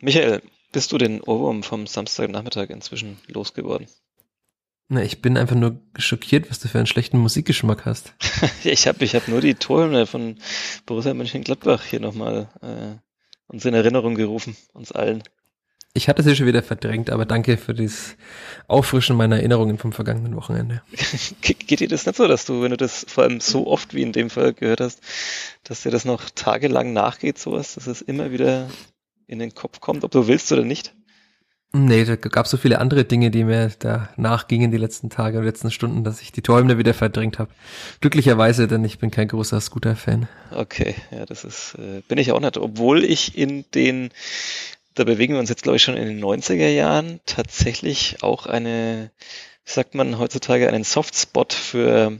Michael, bist du den Ohrwurm vom Samstagnachmittag inzwischen losgeworden? Na, ich bin einfach nur schockiert, was du für einen schlechten Musikgeschmack hast. ich habe ich hab nur die Torhymne von Borussia Mönchengladbach hier nochmal äh, uns in Erinnerung gerufen, uns allen. Ich hatte sie schon wieder verdrängt, aber danke für das Auffrischen meiner Erinnerungen vom vergangenen Wochenende. Geht dir das nicht so, dass du, wenn du das vor allem so oft wie in dem Fall gehört hast, dass dir das noch tagelang nachgeht, sowas, dass es immer wieder in den Kopf kommt, ob du willst oder nicht? Nee, da gab es so viele andere Dinge, die mir da nachgingen die letzten Tage und letzten Stunden, dass ich die Träume wieder verdrängt habe. Glücklicherweise, denn ich bin kein großer Scooter-Fan. Okay, ja, das ist, äh, bin ich auch nicht. Obwohl ich in den da bewegen wir uns jetzt, glaube ich, schon in den 90er Jahren tatsächlich auch eine, sagt man heutzutage, einen Softspot für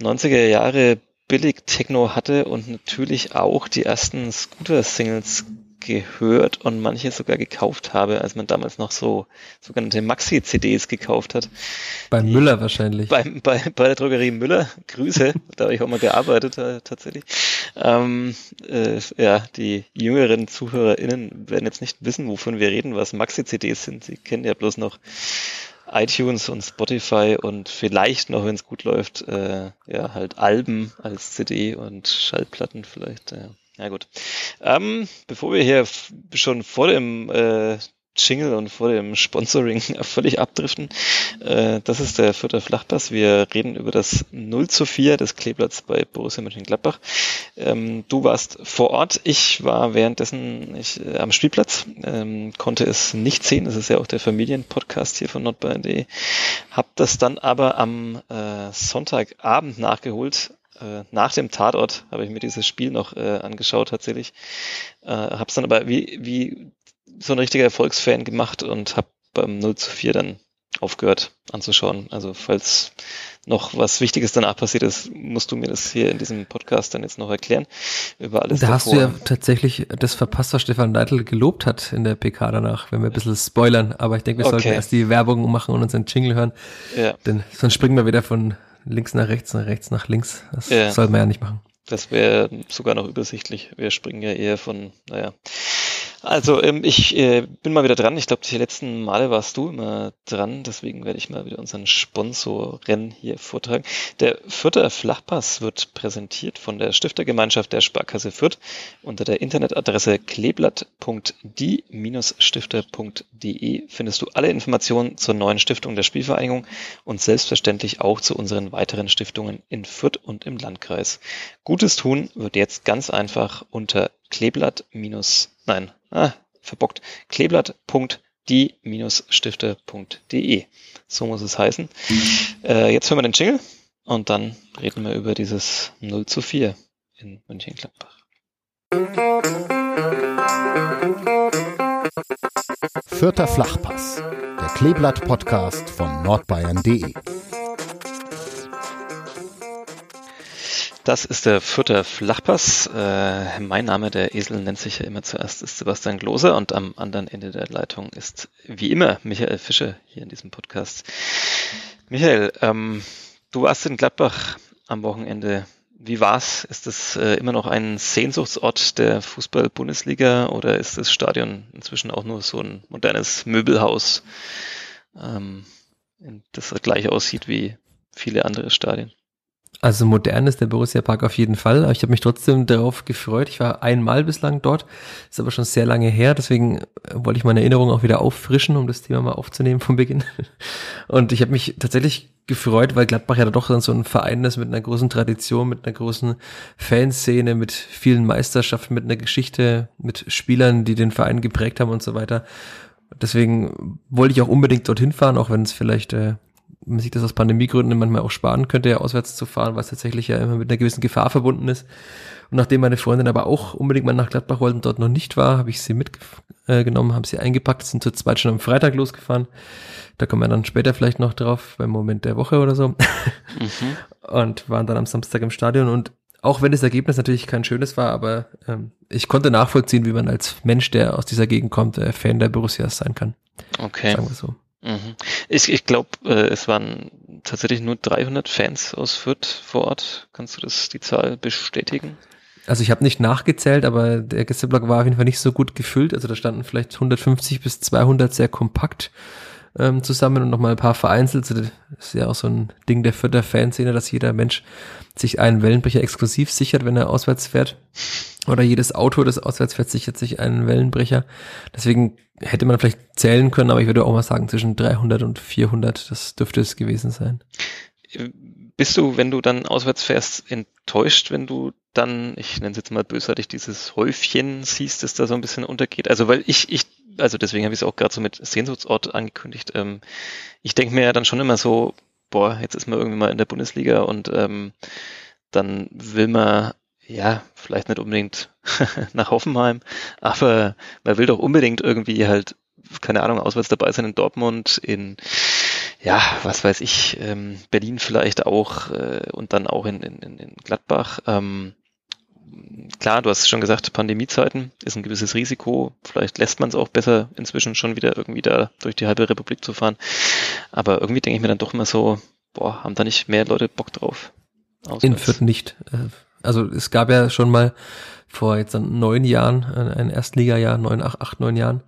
90er Jahre billig Techno hatte und natürlich auch die ersten Scooter-Singles gehört und manche sogar gekauft habe, als man damals noch so sogenannte Maxi-CDs gekauft hat. Bei die, Müller wahrscheinlich. Bei, bei, bei der Drogerie Müller, Grüße, da habe ich auch mal gearbeitet äh, tatsächlich. Ähm, äh, ja, die jüngeren ZuhörerInnen werden jetzt nicht wissen, wovon wir reden, was Maxi-CDs sind. Sie kennen ja bloß noch iTunes und Spotify und vielleicht noch, wenn es gut läuft, äh, ja, halt Alben als CD und Schallplatten vielleicht. Ja. Ja gut. Ähm, bevor wir hier schon vor dem äh, Jingle und vor dem Sponsoring völlig abdriften, äh, das ist der vierte Flachpass. Wir reden über das 0 zu 4 des Kleeblatts bei Borussia Mönchengladbach. Ähm, du warst vor Ort, ich war währenddessen ich, äh, am Spielplatz, ähm, konnte es nicht sehen, das ist ja auch der Familienpodcast hier von nordbayern.de, hab das dann aber am äh, Sonntagabend nachgeholt, äh, nach dem Tatort habe ich mir dieses Spiel noch äh, angeschaut tatsächlich. Äh, habe es dann aber wie, wie so ein richtiger Erfolgsfan gemacht und habe beim 0 zu 4 dann aufgehört anzuschauen. Also falls noch was Wichtiges danach passiert ist, musst du mir das hier in diesem Podcast dann jetzt noch erklären. Über alles da davor. hast du ja tatsächlich das verpasst, was Stefan Neidl gelobt hat in der PK danach, wenn wir ein bisschen spoilern. Aber ich denke, wir okay. sollten erst die Werbung machen und uns einen Jingle hören. Ja. Denn sonst springen wir wieder von links nach rechts, nach rechts nach links. Das ja. soll man ja nicht machen. Das wäre sogar noch übersichtlich. Wir springen ja eher von, naja, also ähm, ich äh, bin mal wieder dran. Ich glaube, die letzten Male warst du immer dran. Deswegen werde ich mal wieder unseren Sponsoren hier vortragen. Der Fürther Flachpass wird präsentiert von der Stiftergemeinschaft der Sparkasse Fürth unter der Internetadresse kleeblatt.die-stifter.de findest du alle Informationen zur neuen Stiftung der Spielvereinigung und selbstverständlich auch zu unseren weiteren Stiftungen in Fürth und im Landkreis. Gutes tun wird jetzt ganz einfach unter Kleeblatt nein, ah, verbockt, kleeblatt.die-stifte.de. So muss es heißen. Äh, jetzt hören wir den Jingle und dann reden wir über dieses 0 zu 4 in München-Gladbach. Vierter Flachpass, der Kleeblatt-Podcast von nordbayern.de. Das ist der vierte Flachpass. Äh, mein Name, der Esel, nennt sich ja immer zuerst, ist Sebastian Glose und am anderen Ende der Leitung ist wie immer Michael Fischer hier in diesem Podcast. Michael, ähm, du warst in Gladbach am Wochenende. Wie war's? Ist es äh, immer noch ein Sehnsuchtsort der Fußball-Bundesliga oder ist das Stadion inzwischen auch nur so ein modernes Möbelhaus, ähm, das gleich aussieht wie viele andere Stadien? Also modern ist der Borussia Park auf jeden Fall, aber ich habe mich trotzdem darauf gefreut. Ich war einmal bislang dort, ist aber schon sehr lange her, deswegen äh, wollte ich meine Erinnerung auch wieder auffrischen, um das Thema mal aufzunehmen vom Beginn. Und ich habe mich tatsächlich gefreut, weil Gladbach ja doch dann so ein Verein ist mit einer großen Tradition, mit einer großen Fanszene, mit vielen Meisterschaften, mit einer Geschichte, mit Spielern, die den Verein geprägt haben und so weiter. Deswegen wollte ich auch unbedingt dorthin fahren, auch wenn es vielleicht äh, man sich das aus Pandemiegründen manchmal auch sparen könnte, ja, auswärts zu fahren, was tatsächlich ja immer mit einer gewissen Gefahr verbunden ist. Und nachdem meine Freundin aber auch unbedingt mal nach Gladbach wollte und dort noch nicht war, habe ich sie mitgenommen, habe sie eingepackt, sind zu zweit schon am Freitag losgefahren. Da kommen wir dann später vielleicht noch drauf, beim Moment der Woche oder so. Mhm. Und waren dann am Samstag im Stadion und auch wenn das Ergebnis natürlich kein schönes war, aber ähm, ich konnte nachvollziehen, wie man als Mensch, der aus dieser Gegend kommt, äh, Fan der Borussias sein kann. Okay. Sagen wir so. Mhm. Ich, ich glaube, äh, es waren tatsächlich nur 300 Fans aus Fürth vor Ort. Kannst du das die Zahl bestätigen? Also ich habe nicht nachgezählt, aber der Gästeblock war auf jeden Fall nicht so gut gefüllt. Also da standen vielleicht 150 bis 200 sehr kompakt ähm, zusammen und nochmal ein paar vereinzelt. Das ist ja auch so ein Ding der Vierter Fanszene, dass jeder Mensch sich einen Wellenbrecher exklusiv sichert, wenn er auswärts fährt. Oder jedes Auto, das auswärts fährt, sichert sich einen Wellenbrecher. Deswegen hätte man vielleicht zählen können, aber ich würde auch mal sagen, zwischen 300 und 400, das dürfte es gewesen sein. Bist du, wenn du dann auswärts fährst, enttäuscht, wenn du dann, ich nenne es jetzt mal bösartig, dieses Häufchen siehst, das da so ein bisschen untergeht? Also weil ich, ich, also deswegen habe ich es auch gerade so mit Sehnsuchtsort angekündigt. Ähm, ich denke mir ja dann schon immer so, boah, jetzt ist man irgendwie mal in der Bundesliga und ähm, dann will man ja, vielleicht nicht unbedingt nach Hoffenheim, aber man will doch unbedingt irgendwie halt, keine Ahnung, auswärts dabei sein in Dortmund, in, ja, was weiß ich, ähm, Berlin vielleicht auch äh, und dann auch in, in, in Gladbach. Ähm, klar, du hast schon gesagt, Pandemiezeiten ist ein gewisses Risiko. Vielleicht lässt man es auch besser, inzwischen schon wieder irgendwie da durch die halbe Republik zu fahren. Aber irgendwie denke ich mir dann doch immer so, boah, haben da nicht mehr Leute Bock drauf? Auswärts? In Fürth nicht. Äh, also es gab ja schon mal vor jetzt neun Jahren, äh, ein Erstliga-Jahr, neun, acht, acht, neun Jahren.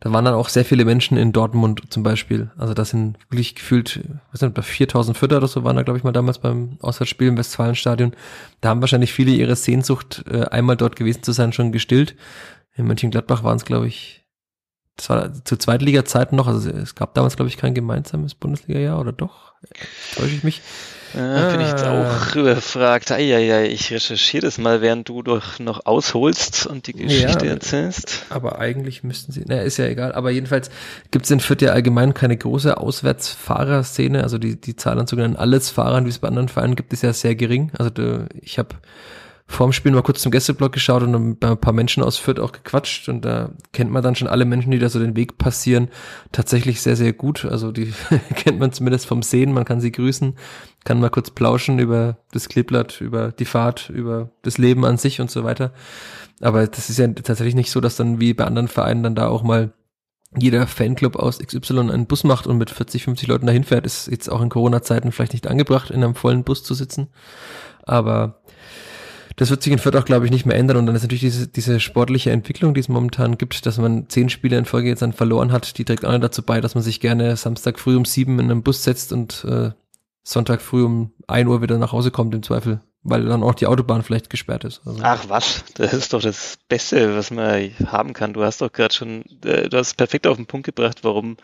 Da waren dann auch sehr viele Menschen in Dortmund zum Beispiel. Also das sind wirklich gefühlt, was sind bei 4000 Fütter oder so waren da, glaube ich, mal damals beim Auswärtsspiel im Westfalenstadion. Da haben wahrscheinlich viele ihre Sehnsucht, äh, einmal dort gewesen zu sein, schon gestillt. In Mönchengladbach waren es, glaube ich, das war zu Zweitliga-Zeiten noch, also es gab damals, glaube ich, kein gemeinsames Bundesliga-Jahr, oder doch? Täusche ich mich? Ja, bin ich jetzt auch ah. überfragt. Eieiei, ich recherchiere das mal, während du doch noch ausholst und die Geschichte ja, erzählst. Aber eigentlich müssten sie, naja, ist ja egal. Aber jedenfalls gibt es in Fürth ja allgemein keine große Auswärtsfahrerszene. Also die, die Zahl an sogenannten Allesfahrern, wie es bei anderen Vereinen gibt, ist ja sehr gering. Also ich habe vorm Spiel mal kurz zum Gästeblock geschaut und bei ein paar Menschen aus Fürth auch gequatscht und da kennt man dann schon alle Menschen, die da so den Weg passieren, tatsächlich sehr, sehr gut. Also die kennt man zumindest vom Sehen, man kann sie grüßen, kann mal kurz plauschen über das Kleeblatt, über die Fahrt, über das Leben an sich und so weiter. Aber das ist ja tatsächlich nicht so, dass dann wie bei anderen Vereinen dann da auch mal jeder Fanclub aus XY einen Bus macht und mit 40, 50 Leuten dahin fährt, ist jetzt auch in Corona-Zeiten vielleicht nicht angebracht, in einem vollen Bus zu sitzen. Aber das wird sich in Fürth auch, glaube ich, nicht mehr ändern. Und dann ist natürlich diese, diese sportliche Entwicklung, die es momentan gibt, dass man zehn Spiele in Folge jetzt dann verloren hat, die trägt auch dazu bei, dass man sich gerne Samstag früh um sieben in einen Bus setzt und äh, Sonntag früh um ein Uhr wieder nach Hause kommt im Zweifel weil dann auch die Autobahn vielleicht gesperrt ist. Also. Ach was, das ist doch das Beste, was man haben kann. Du hast doch gerade schon, äh, du hast perfekt auf den Punkt gebracht, warum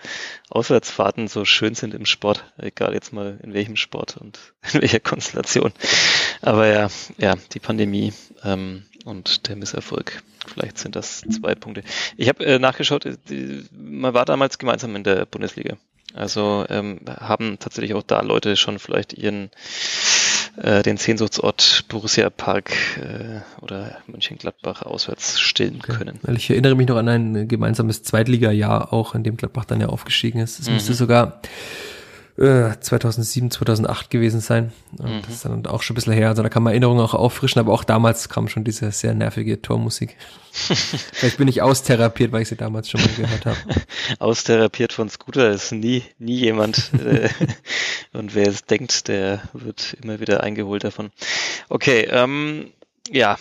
Auswärtsfahrten so schön sind im Sport, egal jetzt mal in welchem Sport und in welcher Konstellation. Aber ja, ja, die Pandemie ähm, und der Misserfolg. Vielleicht sind das zwei Punkte. Ich habe äh, nachgeschaut, äh, die, man war damals gemeinsam in der Bundesliga. Also ähm, haben tatsächlich auch da Leute schon vielleicht ihren äh, den Sehnsuchtsort Borussia Park äh, oder Mönchengladbach auswärts stillen okay. können. Weil ich erinnere mich noch an ein gemeinsames Zweitliga-Jahr auch, in dem Gladbach dann ja aufgestiegen ist. Es mhm. müsste sogar 2007, äh, 2008 gewesen sein. Mhm. Das ist dann auch schon ein bisschen her. Also da kann man Erinnerungen auch auffrischen, aber auch damals kam schon diese sehr nervige Tormusik. Vielleicht bin ich austherapiert, weil ich sie damals schon mal gehört habe. austherapiert von Scooter ist nie, nie jemand. Äh, und wer es denkt, der wird immer wieder eingeholt davon. Okay, ähm, ja,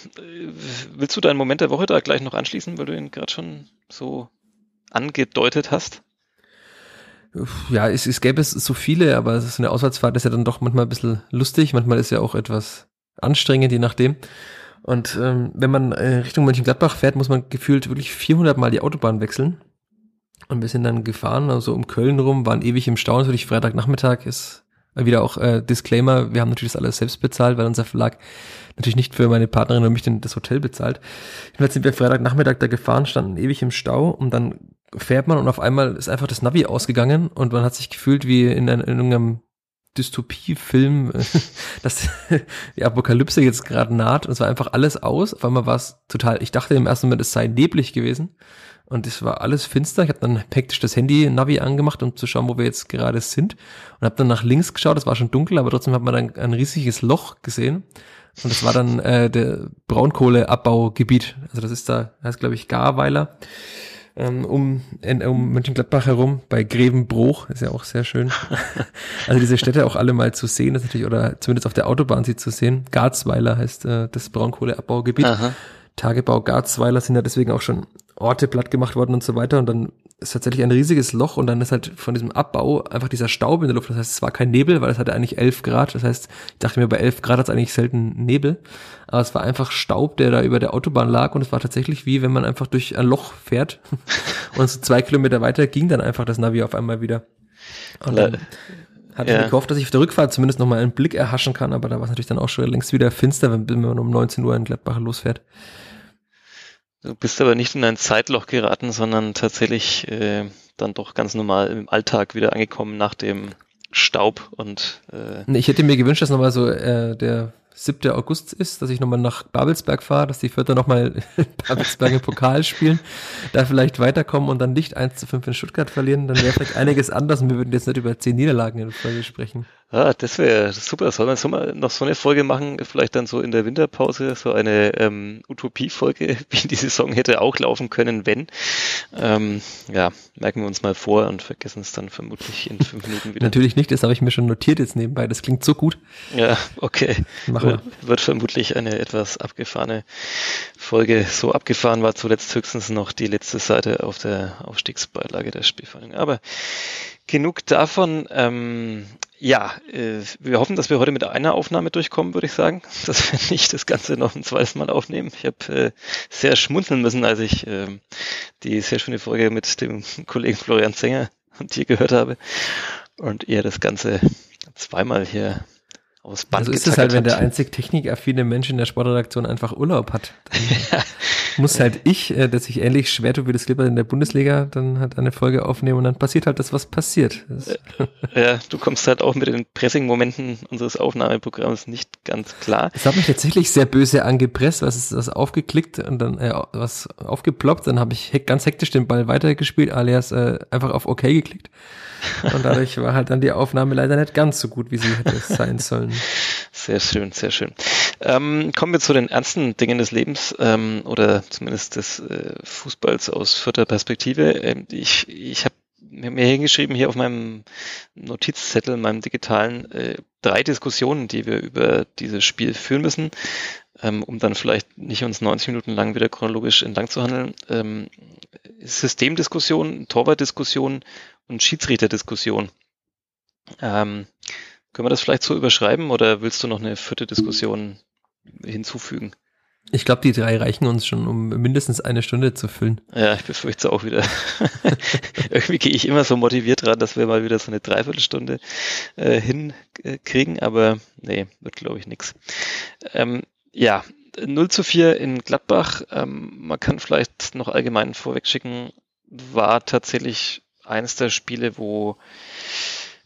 willst du deinen Moment der Woche da gleich noch anschließen, weil du ihn gerade schon so angedeutet hast? Ja, es, es gäbe es so viele, aber so eine Auswärtsfahrt ist ja dann doch manchmal ein bisschen lustig, manchmal ist ja auch etwas anstrengend, je nachdem. Und ähm, wenn man äh, Richtung Mönchengladbach fährt, muss man gefühlt wirklich 400 Mal die Autobahn wechseln. Und wir sind dann gefahren, also um Köln rum, waren ewig im Stau. Natürlich Freitagnachmittag ist wieder auch äh, Disclaimer, wir haben natürlich das alles selbst bezahlt, weil unser Verlag natürlich nicht für meine Partnerin und mich denn das Hotel bezahlt. Jedenfalls sind wir Freitagnachmittag da gefahren, standen ewig im Stau und dann fährt man und auf einmal ist einfach das Navi ausgegangen und man hat sich gefühlt wie in, in irgendeinem Dystopiefilm, dass die Apokalypse jetzt gerade naht und es war einfach alles aus. Auf einmal war es total, ich dachte im ersten Moment, es sei neblig gewesen und es war alles finster. Ich habe dann hektisch das Handy-Navi angemacht, um zu schauen, wo wir jetzt gerade sind und habe dann nach links geschaut, es war schon dunkel, aber trotzdem hat man dann ein riesiges Loch gesehen und das war dann äh, der Braunkohleabbaugebiet. Also das ist da, heißt glaube ich Garweiler ähm, um, in, um Mönchengladbach herum, bei Grevenbruch, ist ja auch sehr schön. also diese Städte auch alle mal zu sehen, ist natürlich, oder zumindest auf der Autobahn sie zu sehen. Garzweiler heißt äh, das Braunkohleabbaugebiet. Aha. Tagebau Garzweiler sind ja deswegen auch schon Orte platt gemacht worden und so weiter. Und dann ist tatsächlich ein riesiges Loch und dann ist halt von diesem Abbau einfach dieser Staub in der Luft. Das heißt, es war kein Nebel, weil es hatte eigentlich 11 Grad. Das heißt, ich dachte mir, bei 11 Grad hat es eigentlich selten Nebel. Aber es war einfach Staub, der da über der Autobahn lag und es war tatsächlich wie, wenn man einfach durch ein Loch fährt und so zwei Kilometer weiter ging dann einfach das Navi auf einmal wieder. Und dann hatte ja. ich gehofft, dass ich auf der Rückfahrt zumindest nochmal einen Blick erhaschen kann, aber da war es natürlich dann auch schon längst wieder finster, wenn man um 19 Uhr in Gladbach losfährt. Du bist aber nicht in ein Zeitloch geraten, sondern tatsächlich äh, dann doch ganz normal im Alltag wieder angekommen nach dem Staub und äh ich hätte mir gewünscht, dass nochmal so äh, der 7. August ist, dass ich nochmal nach Babelsberg fahre, dass die Vierter nochmal Babelsberg im Pokal spielen, da vielleicht weiterkommen und dann nicht 1 zu 5 in Stuttgart verlieren, dann wäre vielleicht einiges anders und wir würden jetzt nicht über 10 Niederlagen in Folge sprechen. Ah, das wäre super. Soll man, soll man noch so eine Folge machen, vielleicht dann so in der Winterpause, so eine ähm, Utopie-Folge, wie die Saison hätte auch laufen können, wenn. Ähm, ja, merken wir uns mal vor und vergessen es dann vermutlich in fünf Minuten wieder. Natürlich nicht, das habe ich mir schon notiert jetzt nebenbei. Das klingt so gut. Ja, okay. Machen wir. Wird vermutlich eine etwas abgefahrene Folge. So abgefahren war zuletzt höchstens noch die letzte Seite auf der Aufstiegsbeilage der Spielverhandlung. Aber genug davon. Ähm, ja, äh, wir hoffen, dass wir heute mit einer Aufnahme durchkommen, würde ich sagen, dass wir nicht das Ganze noch ein zweites Mal aufnehmen. Ich habe äh, sehr schmunzeln müssen, als ich äh, die sehr schöne Folge mit dem Kollegen Florian Zenger und dir gehört habe und ihr das Ganze zweimal hier aus Band Also ist es halt, wenn der einzig technikaffine Mensch in der Sportredaktion einfach Urlaub hat. Dann muss halt ich, äh, dass ich ähnlich schwer tue wie das Clipper in der Bundesliga, dann halt eine Folge aufnehmen und dann passiert halt das, was passiert. Das ja, du kommst halt auch mit den Pressing-Momenten unseres Aufnahmeprogramms nicht ganz klar. Es hat mich tatsächlich sehr böse angepresst, was ist das aufgeklickt und dann äh, was aufgeploppt, dann habe ich ganz hektisch den Ball weitergespielt, alias äh, einfach auf OK geklickt. Und dadurch war halt dann die Aufnahme leider nicht ganz so gut, wie sie hätte sein sollen. Sehr schön, sehr schön. Ähm, kommen wir zu den ernsten Dingen des Lebens ähm, oder zumindest des äh, Fußballs aus vierter Perspektive. Ähm, ich ich habe mir hingeschrieben hier auf meinem Notizzettel, meinem digitalen, äh, drei Diskussionen, die wir über dieses Spiel führen müssen, ähm, um dann vielleicht nicht uns 90 Minuten lang wieder chronologisch entlang zu handeln. Ähm, Systemdiskussion, Torwartdiskussion und Schiedsrichterdiskussion. Ähm, können wir das vielleicht so überschreiben oder willst du noch eine vierte Diskussion hinzufügen? Ich glaube, die drei reichen uns schon, um mindestens eine Stunde zu füllen. Ja, ich befürchte auch wieder. Irgendwie gehe ich immer so motiviert dran, dass wir mal wieder so eine Dreiviertelstunde äh, hinkriegen, aber nee, wird glaube ich nix. Ähm, ja, 0 zu 4 in Gladbach. Ähm, man kann vielleicht noch allgemein vorwegschicken, war tatsächlich eines der Spiele, wo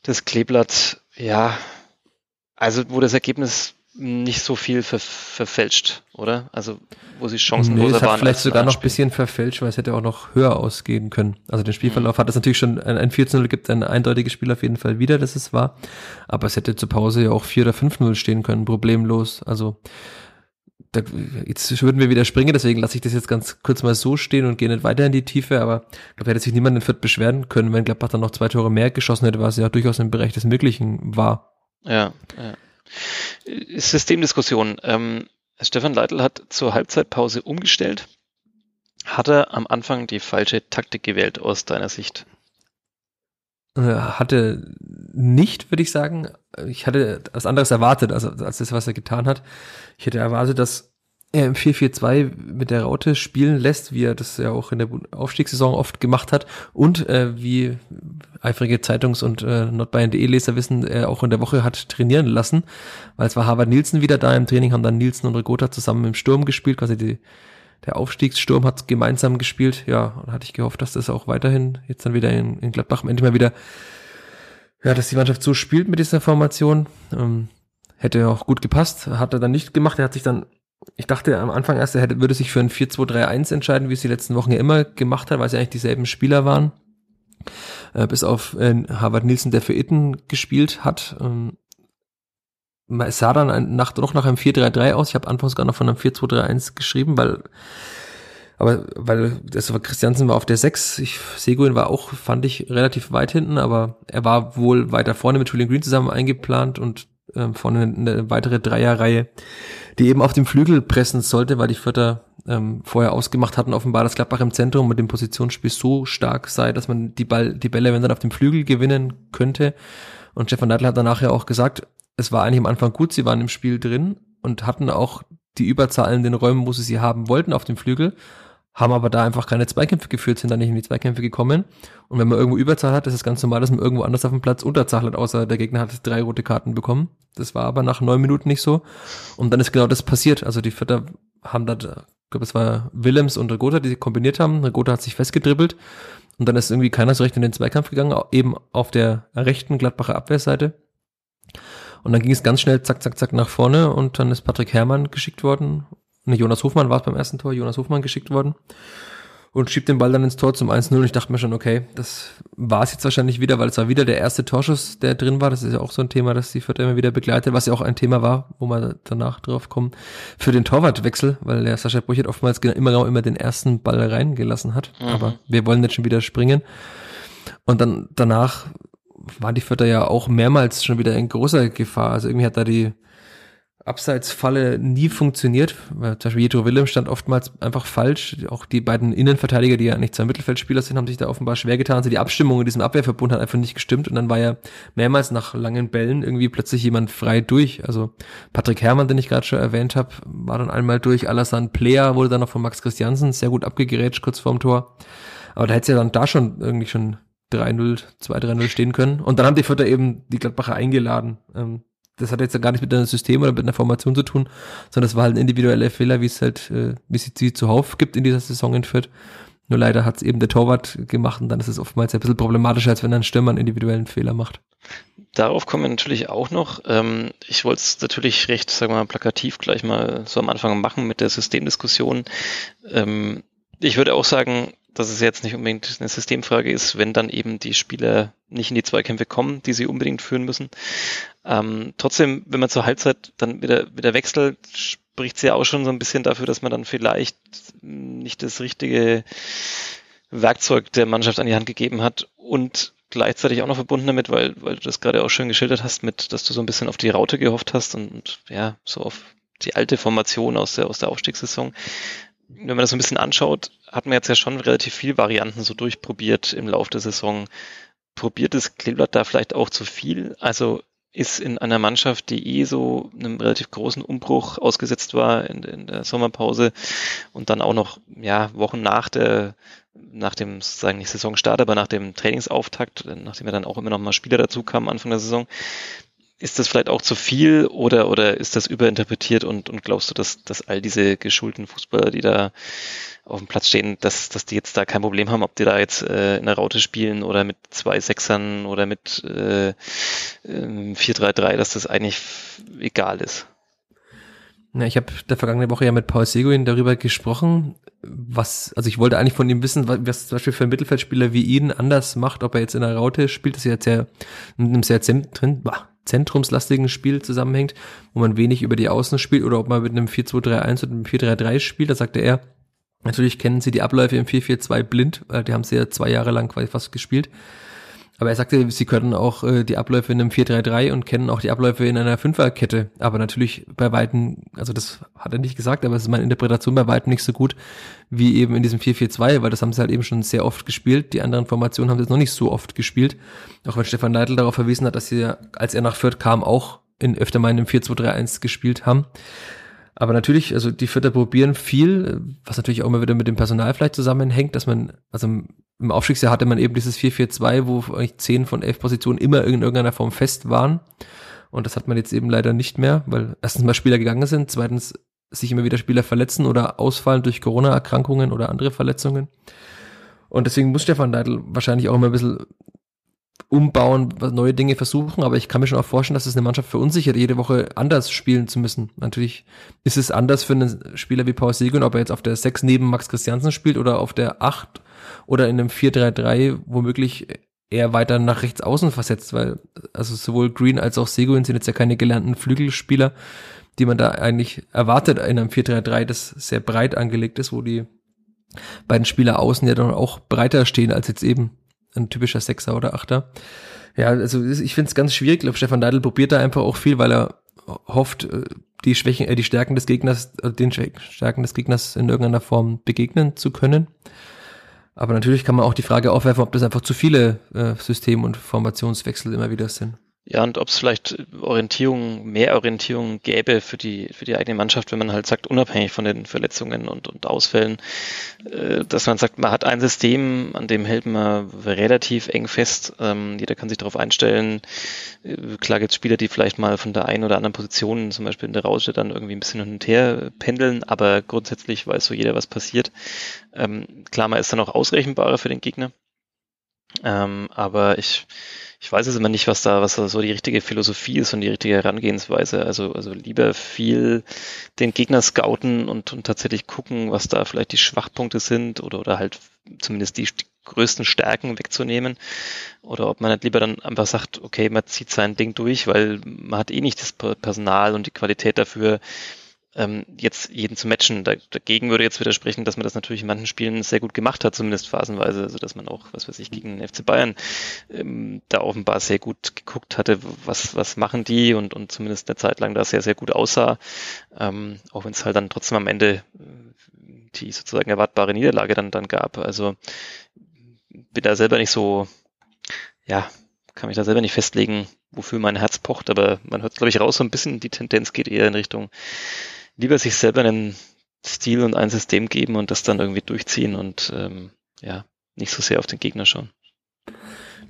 das Kleeblatt, ja, also wo das Ergebnis nicht so viel ver verfälscht, oder? Also wo sie chancenloser nee, es hat waren. Vielleicht sogar noch ein bisschen verfälscht, weil es hätte auch noch höher ausgehen können. Also den Spielverlauf mhm. hat es natürlich schon ein, ein 14-0 gibt ein eindeutiges Spiel auf jeden Fall wieder, dass es war. Aber es hätte zur Pause ja auch 4 oder 5-0 stehen können, problemlos. Also da, jetzt würden wir wieder springen, deswegen lasse ich das jetzt ganz kurz mal so stehen und gehe nicht weiter in die Tiefe, aber ich glaube, hätte sich niemand in Fürth beschweren können, wenn Gladbach dann noch zwei Tore mehr geschossen hätte, was ja durchaus im Bereich des Möglichen war. Ja, ja. Systemdiskussion. Ähm, Stefan Leitl hat zur Halbzeitpause umgestellt. Hat er am Anfang die falsche Taktik gewählt aus deiner Sicht? Äh, hatte nicht, würde ich sagen. Ich hatte was anderes erwartet, also als das, was er getan hat. Ich hätte erwartet, dass er im 4-4-2 mit der Raute spielen lässt, wie er das ja auch in der Aufstiegssaison oft gemacht hat und äh, wie eifrige Zeitungs- und äh, nordbayern.de-Leser wissen, er auch in der Woche hat trainieren lassen, weil es war Harvard Nielsen wieder da im Training, haben dann Nielsen und Regota zusammen im Sturm gespielt, quasi die der Aufstiegssturm hat gemeinsam gespielt. Ja, und hatte ich gehofft, dass das auch weiterhin jetzt dann wieder in, in Gladbach endlich mal wieder, ja, dass die Mannschaft so spielt mit dieser Formation. Ähm, hätte auch gut gepasst, hat er dann nicht gemacht. Er hat sich dann, ich dachte am Anfang erst, er hätte, würde sich für ein 4-2-3-1 entscheiden, wie es die letzten Wochen ja immer gemacht hat, weil es ja eigentlich dieselben Spieler waren. Äh, bis auf äh, Harvard Nielsen, der für Itten gespielt hat. Ähm, es sah dann nach, doch nach einem 4-3-3 aus. Ich habe anfangs gar noch von einem 4-2-3-1 geschrieben, weil Aber weil das war Christiansen war auf der 6, ich, Seguin war auch, fand ich, relativ weit hinten, aber er war wohl weiter vorne mit Julian Green zusammen eingeplant und ähm, vorne eine weitere Dreierreihe, die eben auf dem Flügel pressen sollte, weil die Vierter ähm, vorher ausgemacht hatten, offenbar das Gladbach im Zentrum mit dem Positionsspiel so stark sei, dass man die, Ball, die Bälle, wenn dann auf dem Flügel gewinnen könnte. Und Stefan Neidl hat danach ja auch gesagt, es war eigentlich am Anfang gut, sie waren im Spiel drin und hatten auch die Überzahl in den Räumen, wo sie sie haben wollten auf dem Flügel, haben aber da einfach keine Zweikämpfe geführt, sind dann nicht in die Zweikämpfe gekommen. Und wenn man irgendwo Überzahl hat, ist es ganz normal, dass man irgendwo anders auf dem Platz Unterzahl hat, außer der Gegner hat drei rote Karten bekommen. Das war aber nach neun Minuten nicht so. Und dann ist genau das passiert. Also die Vierter haben da, ich glaube, es war Willems und Regota, die kombiniert haben. Regota hat sich festgedribbelt. Und dann ist irgendwie keiner so recht in den Zweikampf gegangen, eben auf der rechten Gladbacher Abwehrseite. Und dann ging es ganz schnell zack, zack, zack nach vorne und dann ist Patrick Herrmann geschickt worden. Ne, Jonas Hofmann war es beim ersten Tor, Jonas Hofmann geschickt worden und schiebt den Ball dann ins Tor zum 1-0 und ich dachte mir schon, okay, das war es jetzt wahrscheinlich wieder, weil es war wieder der erste Torschuss, der drin war. Das ist ja auch so ein Thema, das die Vierter immer wieder begleitet, was ja auch ein Thema war, wo wir danach drauf kommen, für den Torwartwechsel, weil der Sascha Brüchert oftmals immer, immer den ersten Ball reingelassen hat. Mhm. Aber wir wollen jetzt schon wieder springen. Und dann danach waren die Vierter ja auch mehrmals schon wieder in großer Gefahr. Also irgendwie hat da die Abseitsfalle nie funktioniert. Weil zum Beispiel Jetro Willem stand oftmals einfach falsch. Auch die beiden Innenverteidiger, die ja nicht zwei Mittelfeldspieler sind, haben sich da offenbar schwer getan. Also die Abstimmung in diesem Abwehrverbund hat einfach nicht gestimmt. Und dann war ja mehrmals nach langen Bällen irgendwie plötzlich jemand frei durch. Also Patrick Herrmann, den ich gerade schon erwähnt habe, war dann einmal durch. Alassane Player wurde dann noch von Max Christiansen sehr gut abgegerätscht kurz vorm Tor. Aber da hätte es ja dann da schon irgendwie schon 3-0, 2-3-0 stehen können. Und dann haben die Vierter eben die Gladbacher eingeladen. Ähm, das hat jetzt gar nicht mit einem System oder mit einer Formation zu tun, sondern es war halt ein individueller Fehler, wie es halt, äh, wie es sie zuhauf gibt in dieser Saison in Fürth. Nur leider hat es eben der Torwart gemacht und dann ist es oftmals ein bisschen problematischer, als wenn ein Stürmer einen individuellen Fehler macht. Darauf kommen wir natürlich auch noch. Ähm, ich wollte es natürlich recht, sagen wir mal, plakativ gleich mal so am Anfang machen mit der Systemdiskussion. Ähm, ich würde auch sagen, dass es jetzt nicht unbedingt eine Systemfrage ist, wenn dann eben die Spieler nicht in die Zweikämpfe kommen, die sie unbedingt führen müssen. Ähm, trotzdem, wenn man zur Halbzeit dann wieder, wieder wechselt, spricht es ja auch schon so ein bisschen dafür, dass man dann vielleicht nicht das richtige Werkzeug der Mannschaft an die Hand gegeben hat und gleichzeitig auch noch verbunden damit, weil, weil du das gerade auch schön geschildert hast, mit, dass du so ein bisschen auf die Raute gehofft hast und, und ja, so auf die alte Formation aus der, aus der Aufstiegssaison wenn man das so ein bisschen anschaut, hat man jetzt ja schon relativ viel Varianten so durchprobiert im Laufe der Saison. Probiert das Kleeblatt da vielleicht auch zu viel? Also ist in einer Mannschaft, die eh so einem relativ großen Umbruch ausgesetzt war in, in der Sommerpause und dann auch noch ja Wochen nach der nach dem sozusagen nicht Saisonstart, aber nach dem Trainingsauftakt, nachdem ja dann auch immer noch mal Spieler dazu kamen Anfang der Saison, ist das vielleicht auch zu viel oder, oder ist das überinterpretiert und, und glaubst du, dass, dass all diese geschulten Fußballer, die da auf dem Platz stehen, dass, dass die jetzt da kein Problem haben, ob die da jetzt äh, in der Raute spielen oder mit zwei Sechsern oder mit äh, 4-3-3, ähm, dass das eigentlich egal ist? Na, ich habe der vergangene Woche ja mit Paul Seguin darüber gesprochen, was, also ich wollte eigentlich von ihm wissen, was zum Beispiel für ein Mittelfeldspieler wie ihn anders macht, ob er jetzt in der Raute spielt, das ist ja jetzt sehr, in einem sehr drin, zentrumslastigen Spiel zusammenhängt, wo man wenig über die Außen spielt oder ob man mit einem 4-2-3-1 oder einem 4-3-3 spielt, da sagte er, natürlich kennen sie die Abläufe im 4-4-2 blind, weil die haben sie ja zwei Jahre lang quasi fast gespielt. Aber er sagte, sie können auch äh, die Abläufe in einem 4-3-3 und kennen auch die Abläufe in einer Fünferkette. Aber natürlich bei Weitem, also das hat er nicht gesagt, aber es ist meine Interpretation bei Weitem nicht so gut wie eben in diesem 4-4-2, weil das haben sie halt eben schon sehr oft gespielt. Die anderen Formationen haben sie jetzt noch nicht so oft gespielt. Auch wenn Stefan Neidl darauf verwiesen hat, dass sie, als er nach Fürth kam, auch in öfter mal in einem 4-2-3-1 gespielt haben. Aber natürlich, also die Vierter probieren viel, was natürlich auch immer wieder mit dem Personal vielleicht zusammenhängt, dass man, also im Aufstiegsjahr hatte man eben dieses 4-4-2, wo eigentlich zehn von elf Positionen immer in irgendeiner Form fest waren. Und das hat man jetzt eben leider nicht mehr, weil erstens mal Spieler gegangen sind, zweitens sich immer wieder Spieler verletzen oder ausfallen durch Corona-Erkrankungen oder andere Verletzungen. Und deswegen muss Stefan Neidl wahrscheinlich auch immer ein bisschen umbauen, neue Dinge versuchen, aber ich kann mir schon auch vorstellen, dass es eine Mannschaft verunsichert, jede Woche anders spielen zu müssen. Natürlich ist es anders für einen Spieler wie Paul Segun, ob er jetzt auf der 6 neben Max Christiansen spielt oder auf der 8 oder in einem 4-3-3 womöglich eher weiter nach rechts außen versetzt, weil also sowohl Green als auch Seguin sind jetzt ja keine gelernten Flügelspieler, die man da eigentlich erwartet in einem 4-3-3, das sehr breit angelegt ist, wo die beiden Spieler außen ja dann auch breiter stehen als jetzt eben ein typischer Sechser oder Achter. Ja, also ich finde es ganz schwierig. Ich glaube, Stefan Deidel probiert da einfach auch viel, weil er hofft, äh, die Schwächen, äh, die Stärken des Gegners, äh, den Stärken des Gegners in irgendeiner Form begegnen zu können. Aber natürlich kann man auch die Frage aufwerfen, ob das einfach zu viele äh, System- und Formationswechsel immer wieder sind. Ja, und ob es vielleicht Orientierung, mehr Orientierung gäbe für die, für die eigene Mannschaft, wenn man halt sagt, unabhängig von den Verletzungen und, und Ausfällen, äh, dass man sagt, man hat ein System, an dem hält man relativ eng fest. Ähm, jeder kann sich darauf einstellen. Äh, klar gibt es Spieler, die vielleicht mal von der einen oder anderen Position, zum Beispiel in der Rausche, dann irgendwie ein bisschen hin und her pendeln, aber grundsätzlich weiß so jeder, was passiert. Ähm, klar, man ist dann auch ausrechenbarer für den Gegner. Ähm, aber ich, ich weiß jetzt immer nicht, was da, was da so die richtige Philosophie ist und die richtige Herangehensweise. Also, also lieber viel den Gegner scouten und, und tatsächlich gucken, was da vielleicht die Schwachpunkte sind oder, oder halt zumindest die, die größten Stärken wegzunehmen. Oder ob man nicht lieber dann einfach sagt, okay, man zieht sein Ding durch, weil man hat eh nicht das Personal und die Qualität dafür, ähm, jetzt jeden zu matchen. Da, dagegen würde jetzt widersprechen, dass man das natürlich in manchen Spielen sehr gut gemacht hat, zumindest phasenweise, also dass man auch, was weiß ich, gegen den FC Bayern ähm, da offenbar sehr gut geguckt hatte, was, was machen die und, und zumindest eine Zeit lang da sehr, sehr gut aussah, ähm, auch wenn es halt dann trotzdem am Ende äh, die sozusagen erwartbare Niederlage dann, dann gab. Also bin da selber nicht so, ja, kann mich da selber nicht festlegen, wofür mein Herz pocht, aber man hört, glaube ich, raus so ein bisschen, die Tendenz geht eher in Richtung lieber sich selber einen Stil und ein System geben und das dann irgendwie durchziehen und ähm, ja, nicht so sehr auf den Gegner schauen.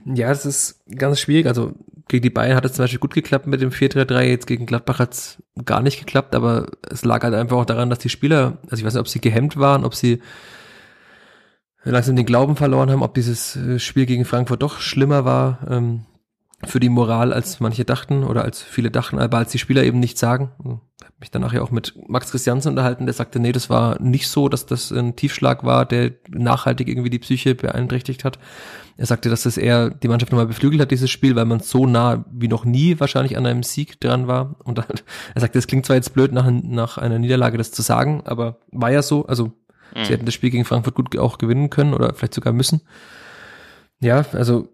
Ja, es ist ganz schwierig. Also gegen die Bayern hat es zum Beispiel gut geklappt mit dem 4-3-3, jetzt gegen Gladbach hat es gar nicht geklappt, aber es lag halt einfach auch daran, dass die Spieler, also ich weiß nicht, ob sie gehemmt waren, ob sie langsam den Glauben verloren haben, ob dieses äh, Spiel gegen Frankfurt doch schlimmer war. Ähm, für die Moral, als manche dachten oder als viele dachten, aber als die Spieler eben nicht sagen. Ich habe mich dann nachher auch mit Max Christiansen unterhalten, der sagte, nee, das war nicht so, dass das ein Tiefschlag war, der nachhaltig irgendwie die Psyche beeinträchtigt hat. Er sagte, dass das eher die Mannschaft nochmal beflügelt hat, dieses Spiel, weil man so nah wie noch nie wahrscheinlich an einem Sieg dran war. Und dann, er sagte, das klingt zwar jetzt blöd, nach, nach einer Niederlage das zu sagen, aber war ja so. Also mhm. sie hätten das Spiel gegen Frankfurt gut auch gewinnen können oder vielleicht sogar müssen. Ja, also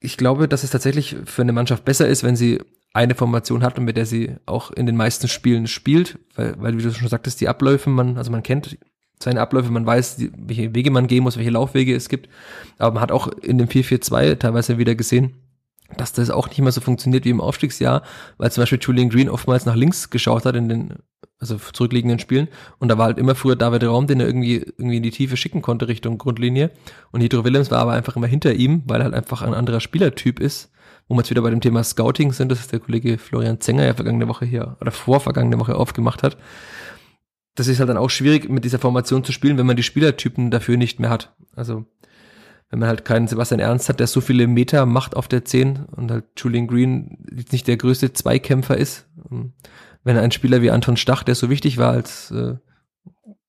ich glaube, dass es tatsächlich für eine Mannschaft besser ist, wenn sie eine Formation hat und mit der sie auch in den meisten Spielen spielt, weil, weil wie du schon sagtest, die Abläufe, man, also man kennt seine Abläufe, man weiß, welche Wege man gehen muss, welche Laufwege es gibt, aber man hat auch in dem 4-4-2 teilweise wieder gesehen, dass das auch nicht mehr so funktioniert wie im Aufstiegsjahr, weil zum Beispiel Julian Green oftmals nach links geschaut hat in den also zurückliegenden Spielen. Und da war halt immer früher David Raum, den er irgendwie, irgendwie in die Tiefe schicken konnte Richtung Grundlinie. Und Hydro Willems war aber einfach immer hinter ihm, weil er halt einfach ein anderer Spielertyp ist. Wo wir jetzt wieder bei dem Thema Scouting sind, das ist der Kollege Florian Zenger ja vergangene Woche hier oder vor vergangene Woche aufgemacht hat. Das ist halt dann auch schwierig, mit dieser Formation zu spielen, wenn man die Spielertypen dafür nicht mehr hat. Also, wenn man halt keinen Sebastian Ernst hat, der so viele Meter macht auf der 10 und halt Julian Green nicht der größte Zweikämpfer ist wenn ein Spieler wie Anton Stach, der so wichtig war als äh,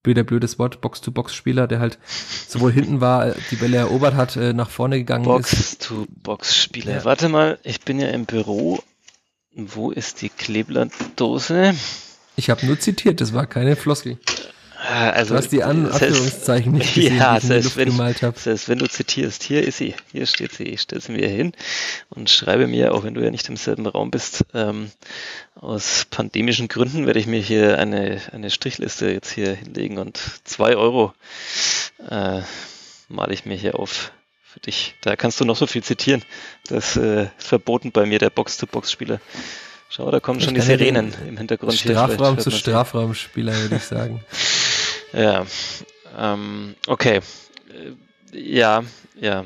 blöder blödes Wort, Box-to-Box-Spieler, der halt sowohl hinten war, die Bälle erobert hat, äh, nach vorne gegangen Box ist. Box-to-Box-Spieler. Ja. Warte mal, ich bin ja im Büro. Wo ist die Kleeblattdose? Ich habe nur zitiert, das war keine Floskel. Ah, also, du hast die An Anführungszeichen nicht gesehen, ja, die ich selbst, wenn, gemalt habe. Selbst wenn du zitierst, hier ist sie, hier steht sie, ich stelle sie mir hin und schreibe mir, auch wenn du ja nicht im selben Raum bist, ähm, aus pandemischen Gründen werde ich mir hier eine, eine Strichliste jetzt hier hinlegen und zwei Euro äh, male ich mir hier auf für dich. Da kannst du noch so viel zitieren. Das äh, ist verboten bei mir, der Box-to-Box-Spieler. Schau, da kommen ich schon die Sirenen im Hintergrund. Strafraum zu Strafraumspieler, würde ich sagen. Ja, ähm, okay. Äh, ja, ja.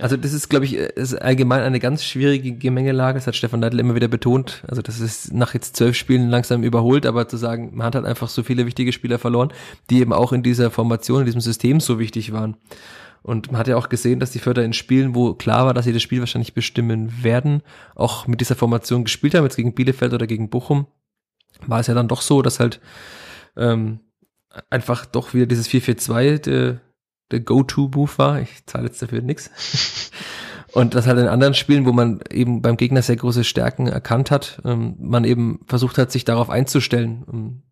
Also das ist, glaube ich, ist allgemein eine ganz schwierige Gemengelage. Das hat Stefan Neidl immer wieder betont. Also das ist nach jetzt zwölf Spielen langsam überholt, aber zu sagen, man hat halt einfach so viele wichtige Spieler verloren, die eben auch in dieser Formation, in diesem System so wichtig waren. Und man hat ja auch gesehen, dass die Förder in Spielen, wo klar war, dass sie das Spiel wahrscheinlich bestimmen werden, auch mit dieser Formation gespielt haben, jetzt gegen Bielefeld oder gegen Bochum, war es ja dann doch so, dass halt ähm, einfach doch wieder dieses 4-4-2 der, der Go-To-Move war. Ich zahle jetzt dafür nichts. Und das halt in anderen Spielen, wo man eben beim Gegner sehr große Stärken erkannt hat, ähm, man eben versucht hat, sich darauf einzustellen. Ähm,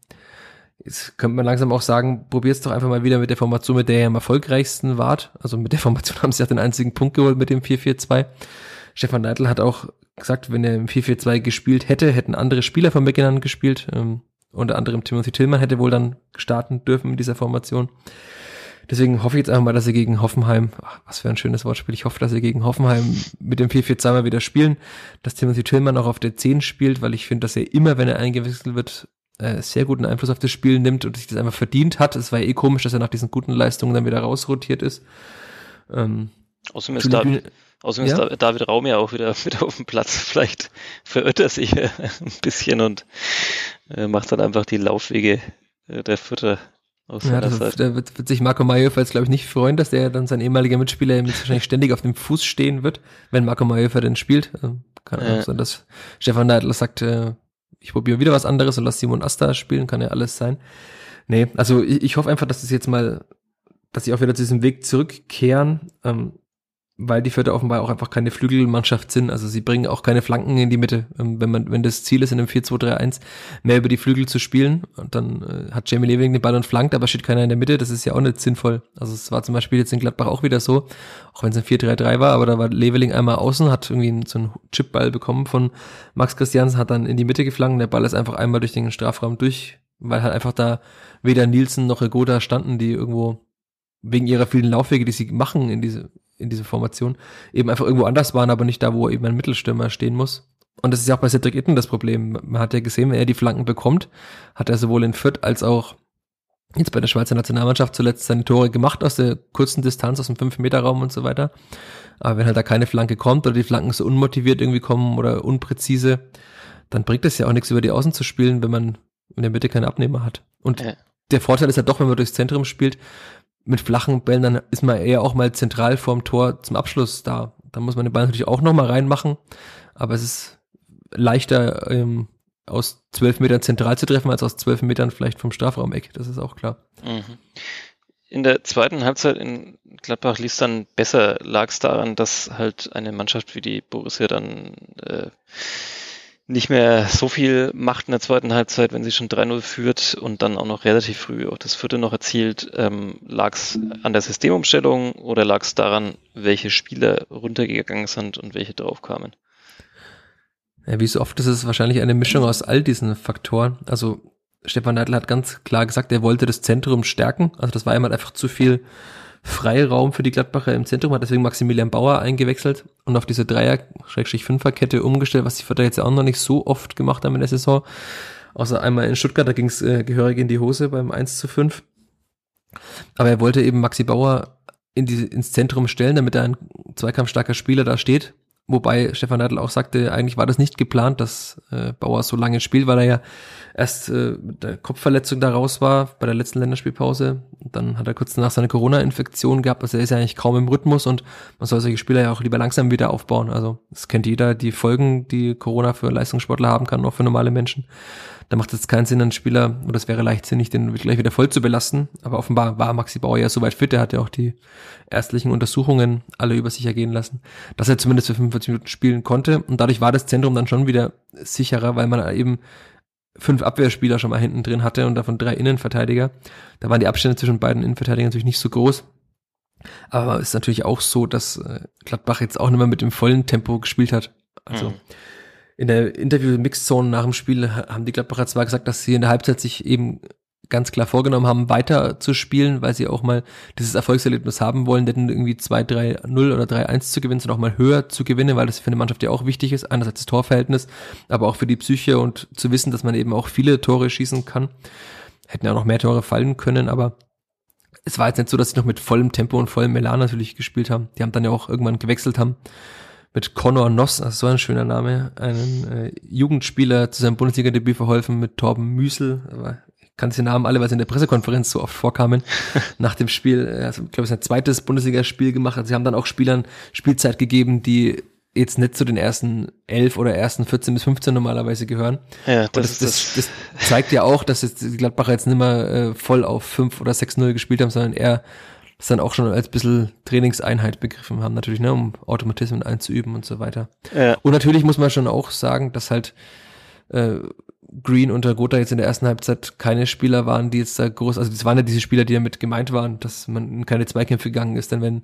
Jetzt könnte man langsam auch sagen, probier's doch einfach mal wieder mit der Formation, mit der ihr am erfolgreichsten wart. Also mit der Formation haben sie auch den einzigen Punkt geholt mit dem 4-4-2. Stefan Neidl hat auch gesagt, wenn er im 4-4-2 gespielt hätte, hätten andere Spieler von Beginn an gespielt. Ähm, unter anderem Timothy Tillman hätte wohl dann starten dürfen in dieser Formation. Deswegen hoffe ich jetzt einfach mal, dass sie gegen Hoffenheim, ach, was für ein schönes Wortspiel, ich hoffe, dass sie gegen Hoffenheim mit dem 4-4-2 mal wieder spielen, dass Timothy Tillman auch auf der 10 spielt, weil ich finde, dass er immer, wenn er eingewechselt wird, äh, sehr guten Einfluss auf das Spiel nimmt und sich das einfach verdient hat. Es war ja eh komisch, dass er nach diesen guten Leistungen dann wieder rausrotiert ist. Ähm, Außerdem ist David, außerdem ja? ist David Raum ja auch wieder, wieder auf dem Platz. Vielleicht verirrt er sich ein bisschen und äh, macht dann einfach die Laufwege äh, der Fütter aus ja, das, da wird, wird, sich Marco jetzt, glaube ich, nicht freuen, dass der dann sein ehemaliger Mitspieler jetzt wahrscheinlich ständig auf dem Fuß stehen wird, wenn Marco Mayhofer denn spielt. Kann ja. auch sein, dass Stefan Neidl sagt, äh, ich probiere wieder was anderes und lass Simon Asta spielen, kann ja alles sein. Nee, also ich, ich hoffe einfach, dass es jetzt mal, dass sie auch wieder zu diesem Weg zurückkehren. Ähm, weil die Vierter offenbar auch einfach keine Flügelmannschaft sind. Also sie bringen auch keine Flanken in die Mitte. Ähm, wenn man, wenn das Ziel ist, in einem 4-2-3-1 mehr über die Flügel zu spielen, und dann äh, hat Jamie Leving den Ball und flankt, aber steht keiner in der Mitte. Das ist ja auch nicht sinnvoll. Also es war zum Beispiel jetzt in Gladbach auch wieder so, auch wenn es ein 4-3-3 war, aber da war Leveling einmal außen, hat irgendwie so einen Chipball bekommen von Max Christiansen, hat dann in die Mitte geflankt. Der Ball ist einfach einmal durch den Strafraum durch, weil halt einfach da weder Nielsen noch Egoda standen, die irgendwo wegen ihrer vielen Laufwege, die sie machen in diese in dieser Formation eben einfach irgendwo anders waren, aber nicht da, wo eben ein Mittelstürmer stehen muss. Und das ist ja auch bei Cedric Itten das Problem. Man hat ja gesehen, wenn er die Flanken bekommt, hat er sowohl in Fürth als auch jetzt bei der Schweizer Nationalmannschaft zuletzt seine Tore gemacht aus der kurzen Distanz, aus dem 5-Meter-Raum und so weiter. Aber wenn halt da keine Flanke kommt oder die Flanken so unmotiviert irgendwie kommen oder unpräzise, dann bringt es ja auch nichts über die Außen zu spielen, wenn man in der Mitte keine Abnehmer hat. Und ja. der Vorteil ist ja doch, wenn man durchs Zentrum spielt, mit flachen Bällen, dann ist man eher auch mal zentral vorm Tor zum Abschluss da. Da muss man den Ball natürlich auch nochmal reinmachen, aber es ist leichter, ähm, aus zwölf Metern zentral zu treffen, als aus zwölf Metern vielleicht vom Strafraumeck. Das ist auch klar. Mhm. In der zweiten Halbzeit in Gladbach lief es dann besser. Lag es daran, dass halt eine Mannschaft wie die Borussia dann äh, nicht mehr so viel macht in der zweiten Halbzeit, wenn sie schon 3-0 führt und dann auch noch relativ früh auch das vierte noch erzielt. Ähm, lag es an der Systemumstellung oder lag es daran, welche Spieler runtergegangen sind und welche drauf kamen? Ja, wie so oft ist es wahrscheinlich eine Mischung aus all diesen Faktoren. Also Stefan Neidl hat ganz klar gesagt, er wollte das Zentrum stärken. Also das war einmal einfach zu viel Freiraum für die Gladbacher im Zentrum, hat deswegen Maximilian Bauer eingewechselt und auf diese Dreier-Fünfer-Kette umgestellt, was die Vierter jetzt auch noch nicht so oft gemacht haben in der Saison. Außer einmal in Stuttgart, da ging es äh, gehörig in die Hose beim 1 zu 5. Aber er wollte eben Maxi Bauer in die, ins Zentrum stellen, damit er ein zweikampfstarker Spieler da steht. Wobei Stefan Neidl auch sagte, eigentlich war das nicht geplant, dass äh, Bauer so lange spielt, weil er ja erst äh, mit der Kopfverletzung da raus war bei der letzten Länderspielpause. Und dann hat er kurz danach seine Corona-Infektion gehabt. Also er ist ja eigentlich kaum im Rhythmus und man soll solche Spieler ja auch lieber langsam wieder aufbauen. Also das kennt jeder, die Folgen, die Corona für Leistungssportler haben kann, auch für normale Menschen. Da macht es keinen Sinn, einen Spieler, oder es wäre leichtsinnig, den gleich wieder voll zu belasten. Aber offenbar war Maxi Bauer ja soweit fit, er hat ja auch die ärztlichen Untersuchungen alle über sich ergehen lassen, dass er zumindest für 45 Minuten spielen konnte. Und dadurch war das Zentrum dann schon wieder sicherer, weil man eben fünf Abwehrspieler schon mal hinten drin hatte und davon drei Innenverteidiger. Da waren die Abstände zwischen beiden Innenverteidigern natürlich nicht so groß. Aber es ist natürlich auch so, dass äh, Gladbach jetzt auch nicht mehr mit dem vollen Tempo gespielt hat. Also mhm in der Interview-Mixzone nach dem Spiel haben die Gladbacher zwar gesagt, dass sie in der Halbzeit sich eben ganz klar vorgenommen haben, weiter zu spielen, weil sie auch mal dieses Erfolgserlebnis haben wollen, denn irgendwie 2-3-0 oder 3-1 zu gewinnen, sondern auch mal höher zu gewinnen, weil das für eine Mannschaft ja auch wichtig ist. Einerseits das Torverhältnis, aber auch für die Psyche und zu wissen, dass man eben auch viele Tore schießen kann. Hätten ja auch noch mehr Tore fallen können, aber es war jetzt nicht so, dass sie noch mit vollem Tempo und vollem Melan natürlich gespielt haben. Die haben dann ja auch irgendwann gewechselt haben mit Connor Noss, also so ein schöner Name, einen äh, Jugendspieler zu seinem Bundesliga-Debüt verholfen mit Torben Müsel. Aber ich kann die Namen alle, weil sie in der Pressekonferenz so oft vorkamen. Nach dem Spiel, also ich glaube, es ist ein zweites Bundesligaspiel gemacht. Also sie haben dann auch Spielern Spielzeit gegeben, die jetzt nicht zu den ersten elf oder ersten 14 bis 15 normalerweise gehören. Ja, das, das, das, das, zeigt ja auch, dass jetzt die Gladbacher jetzt nicht mehr äh, voll auf 5 oder 6-0 gespielt haben, sondern eher das dann auch schon als bisschen Trainingseinheit begriffen haben, natürlich, ne, um Automatismen einzuüben und so weiter. Ja. Und natürlich muss man schon auch sagen, dass halt äh, Green und Gotha jetzt in der ersten Halbzeit keine Spieler waren, die jetzt da groß, also das waren ja diese Spieler, die damit gemeint waren, dass man in keine Zweikämpfe gegangen ist, denn wenn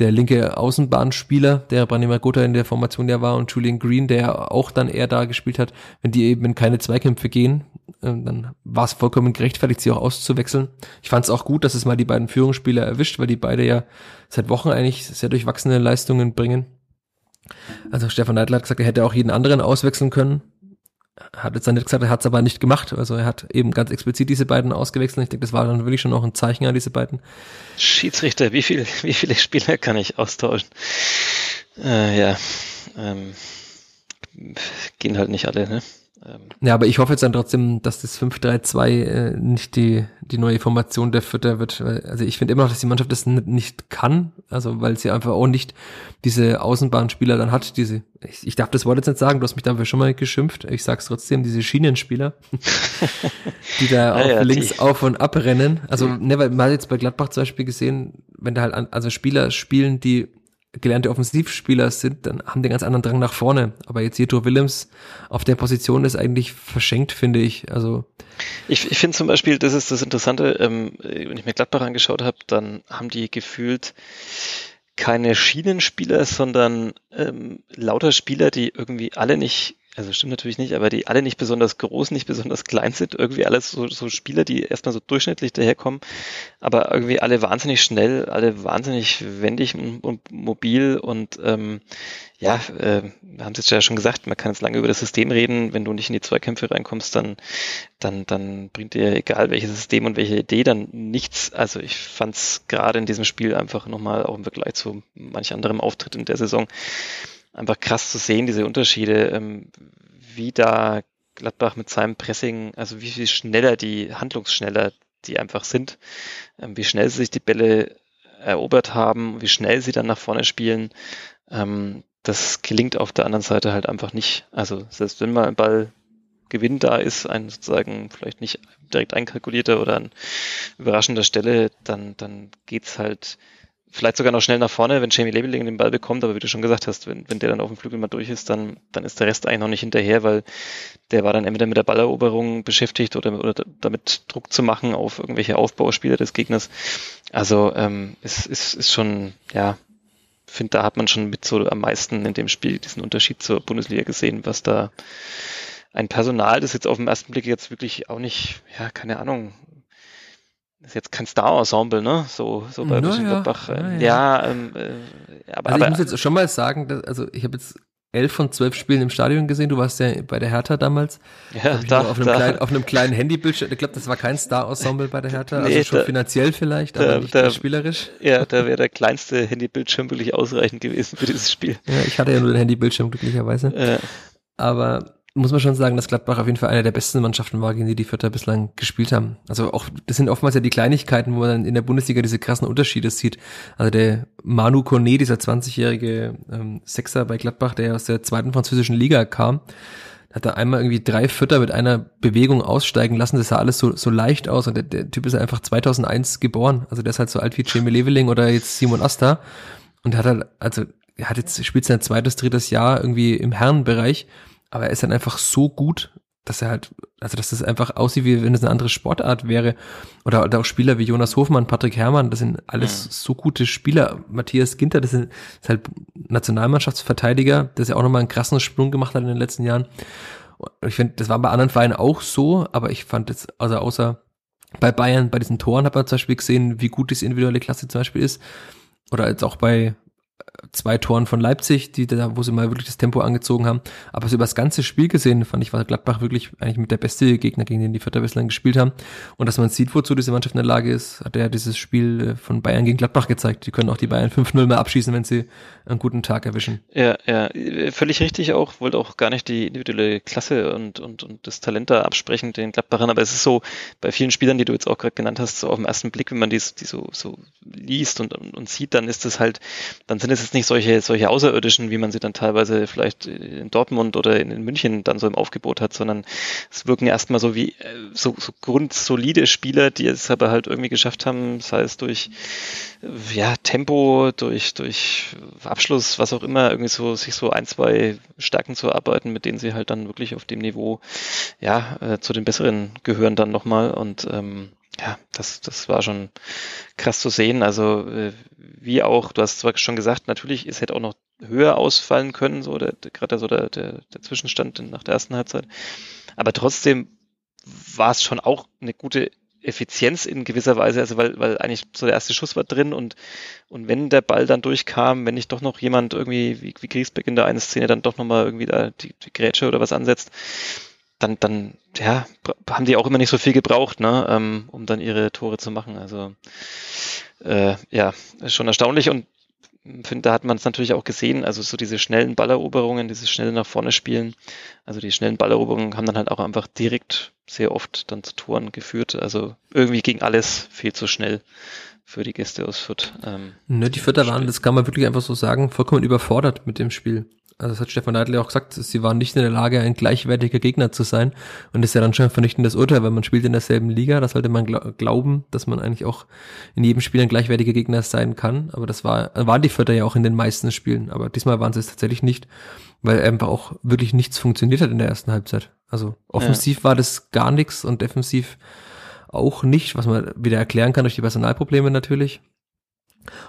der linke Außenbahnspieler, der Branimir Gotha in der Formation ja war, und Julian Green, der auch dann eher da gespielt hat, wenn die eben in keine Zweikämpfe gehen, äh, dann war es vollkommen gerechtfertigt, sie auch auszuwechseln. Ich fand es auch gut, dass es mal die beiden Führungsspieler erwischt, weil die beide ja seit Wochen eigentlich sehr durchwachsene Leistungen bringen. Also Stefan Neidl hat gesagt, er hätte auch jeden anderen auswechseln können hat jetzt dann nicht gesagt, er hat es aber nicht gemacht. Also er hat eben ganz explizit diese beiden ausgewechselt. Ich denke, das war dann wirklich schon noch ein Zeichen an diese beiden. Schiedsrichter, wie viel, wie viele Spieler kann ich austauschen? Äh, ja, ähm, gehen halt nicht alle, ne? Ähm, ja, aber ich hoffe jetzt dann trotzdem, dass das 5-3-2 äh, nicht die, die neue Formation der Vierter wird. Also ich finde immer noch, dass die Mannschaft das nicht kann, also weil sie einfach auch nicht diese Außenbahnspieler dann hat, diese, ich, ich darf das Wort jetzt nicht sagen, du hast mich dafür schon mal geschimpft, ich sag's trotzdem, diese Schienenspieler, die da ah, ja, links die. auf und ab rennen. Also, ne, weil man hat jetzt bei Gladbach zum Beispiel gesehen, wenn da halt an, also Spieler spielen, die gelernte Offensivspieler sind, dann haben die ganz anderen Drang nach vorne. Aber jetzt Jetro Willems auf der Position ist eigentlich verschenkt, finde ich. Also ich, ich finde zum Beispiel, das ist das Interessante, ähm, wenn ich mir Gladbach angeschaut habe, dann haben die gefühlt keine Schienenspieler, sondern ähm, lauter Spieler, die irgendwie alle nicht also stimmt natürlich nicht, aber die alle nicht besonders groß, nicht besonders klein sind. Irgendwie alles so, so Spieler, die erstmal so durchschnittlich daherkommen, aber irgendwie alle wahnsinnig schnell, alle wahnsinnig wendig und, mobil und ähm, ja, äh, wir haben es jetzt ja schon gesagt, man kann jetzt lange über das System reden. Wenn du nicht in die Zweikämpfe reinkommst, dann, dann, dann bringt dir egal welches System und welche Idee dann nichts. Also ich fand es gerade in diesem Spiel einfach nochmal auch im Vergleich zu manch anderem Auftritt in der Saison einfach krass zu sehen, diese Unterschiede, ähm, wie da Gladbach mit seinem Pressing, also wie viel schneller die, handlungsschneller die einfach sind, ähm, wie schnell sie sich die Bälle erobert haben, wie schnell sie dann nach vorne spielen. Ähm, das gelingt auf der anderen Seite halt einfach nicht. Also selbst wenn mal ein Ballgewinn da ist, ein sozusagen vielleicht nicht direkt einkalkulierter oder an überraschender Stelle, dann, dann geht's halt vielleicht sogar noch schnell nach vorne, wenn Jamie Leveling den Ball bekommt, aber wie du schon gesagt hast, wenn, wenn der dann auf dem Flügel mal durch ist, dann, dann ist der Rest eigentlich noch nicht hinterher, weil der war dann entweder mit der Balleroberung beschäftigt oder, oder damit Druck zu machen auf irgendwelche Aufbauspieler des Gegners. Also ähm, es ist, ist schon, ja, finde, da hat man schon mit so am meisten in dem Spiel diesen Unterschied zur Bundesliga gesehen, was da ein Personal, das jetzt auf den ersten Blick jetzt wirklich auch nicht, ja, keine Ahnung, ist jetzt kein Star-Ensemble, ne? So, so bei Mönchengladbach. Ja, ja, ja. ähm, äh, aber, also ich muss jetzt schon mal sagen, dass, also ich habe jetzt elf von zwölf Spielen im Stadion gesehen. Du warst ja bei der Hertha damals. Ja, da, auf, einem da. Kleinen, auf einem kleinen Handybildschirm. Ich glaube, das war kein Star-Ensemble bei der Hertha. Nee, also schon da, finanziell vielleicht, aber nicht da, spielerisch. Ja, da wäre der kleinste Handybildschirm wirklich ausreichend gewesen für dieses Spiel. Ja, ich hatte ja nur den Handybildschirm glücklicherweise. Ja. Aber muss man schon sagen, dass Gladbach auf jeden Fall eine der besten Mannschaften war, gegen die die Vierter bislang gespielt haben. Also auch, das sind oftmals ja die Kleinigkeiten, wo man dann in der Bundesliga diese krassen Unterschiede sieht. Also der Manu Kone, dieser 20-jährige ähm, Sechser bei Gladbach, der aus der zweiten französischen Liga kam, hat da einmal irgendwie drei Vierter mit einer Bewegung aussteigen lassen. Das sah alles so, so leicht aus und der, der Typ ist einfach 2001 geboren. Also der ist halt so alt wie Jamie Leveling oder jetzt Simon Asta und hat halt, also er hat jetzt, spielt sein zweites, drittes Jahr irgendwie im Herrenbereich aber er ist dann einfach so gut, dass er halt, also dass das einfach aussieht, wie wenn es eine andere Sportart wäre. Oder, oder auch Spieler wie Jonas Hofmann, Patrick Herrmann, das sind alles mhm. so gute Spieler. Matthias Ginter, das ist, ist halt Nationalmannschaftsverteidiger, der ja auch nochmal einen krassen Sprung gemacht hat in den letzten Jahren. Ich finde, das war bei anderen Vereinen auch so, aber ich fand jetzt, also außer bei Bayern, bei diesen Toren hat man zum Beispiel gesehen, wie gut diese individuelle Klasse zum Beispiel ist. Oder jetzt auch bei, zwei Toren von Leipzig, die da, wo sie mal wirklich das Tempo angezogen haben. Aber so über das ganze Spiel gesehen, fand ich, war Gladbach wirklich eigentlich mit der beste Gegner, gegen den die Vierter bislang gespielt haben. Und dass man sieht, wozu diese Mannschaft in der Lage ist, hat ja dieses Spiel äh, von Bayern gegen Gladbach gezeigt. Die können auch die Bayern 5-0 mal abschießen, wenn sie einen guten Tag erwischen. Ja, ja, völlig richtig auch. Wollte auch gar nicht die individuelle Klasse und, und, und das Talent da absprechen den Gladbachern. Aber es ist so, bei vielen Spielern, die du jetzt auch gerade genannt hast, so auf den ersten Blick, wenn man die, die so, so liest und, und, und sieht, dann ist es halt, dann sind es jetzt nicht nicht solche, solche Außerirdischen, wie man sie dann teilweise vielleicht in Dortmund oder in, München dann so im Aufgebot hat, sondern es wirken erstmal so wie äh, so, so grundsolide Spieler, die es aber halt irgendwie geschafft haben, sei es durch ja, Tempo, durch, durch Abschluss, was auch immer, irgendwie so, sich so ein, zwei Stärken zu erarbeiten, mit denen sie halt dann wirklich auf dem Niveau, ja, äh, zu den besseren gehören dann nochmal. Und ähm, ja, das, das war schon krass zu sehen. Also äh, wie auch, du hast zwar schon gesagt, natürlich, es hätte auch noch höher ausfallen können, so der, gerade so der, der, der Zwischenstand nach der ersten Halbzeit. Aber trotzdem war es schon auch eine gute Effizienz in gewisser Weise, also weil, weil eigentlich so der erste Schuss war drin und, und wenn der Ball dann durchkam, wenn nicht doch noch jemand irgendwie, wie, wie Griesbeck in der einen Szene dann doch nochmal irgendwie da die, die Grätsche oder was ansetzt, dann, dann, ja, haben die auch immer nicht so viel gebraucht, ne, ähm, um dann ihre Tore zu machen. Also äh, ja, ist schon erstaunlich und finde, da hat man es natürlich auch gesehen, also so diese schnellen Balleroberungen, dieses schnelle nach vorne spielen, also die schnellen Balleroberungen haben dann halt auch einfach direkt sehr oft dann zu Toren geführt. Also irgendwie ging alles viel zu schnell für die Gäste aus Fürth. Ähm, ne, die Vierter waren, das kann man wirklich einfach so sagen, vollkommen überfordert mit dem Spiel also das hat Stefan Neidl auch gesagt, sie waren nicht in der Lage, ein gleichwertiger Gegner zu sein. Und das ist ja dann schon ein vernichtendes Urteil, weil man spielt in derselben Liga. Da sollte man gl glauben, dass man eigentlich auch in jedem Spiel ein gleichwertiger Gegner sein kann. Aber das war, waren die Vierter ja auch in den meisten Spielen. Aber diesmal waren sie es tatsächlich nicht, weil einfach auch wirklich nichts funktioniert hat in der ersten Halbzeit. Also offensiv ja. war das gar nichts und defensiv auch nicht, was man wieder erklären kann durch die Personalprobleme natürlich.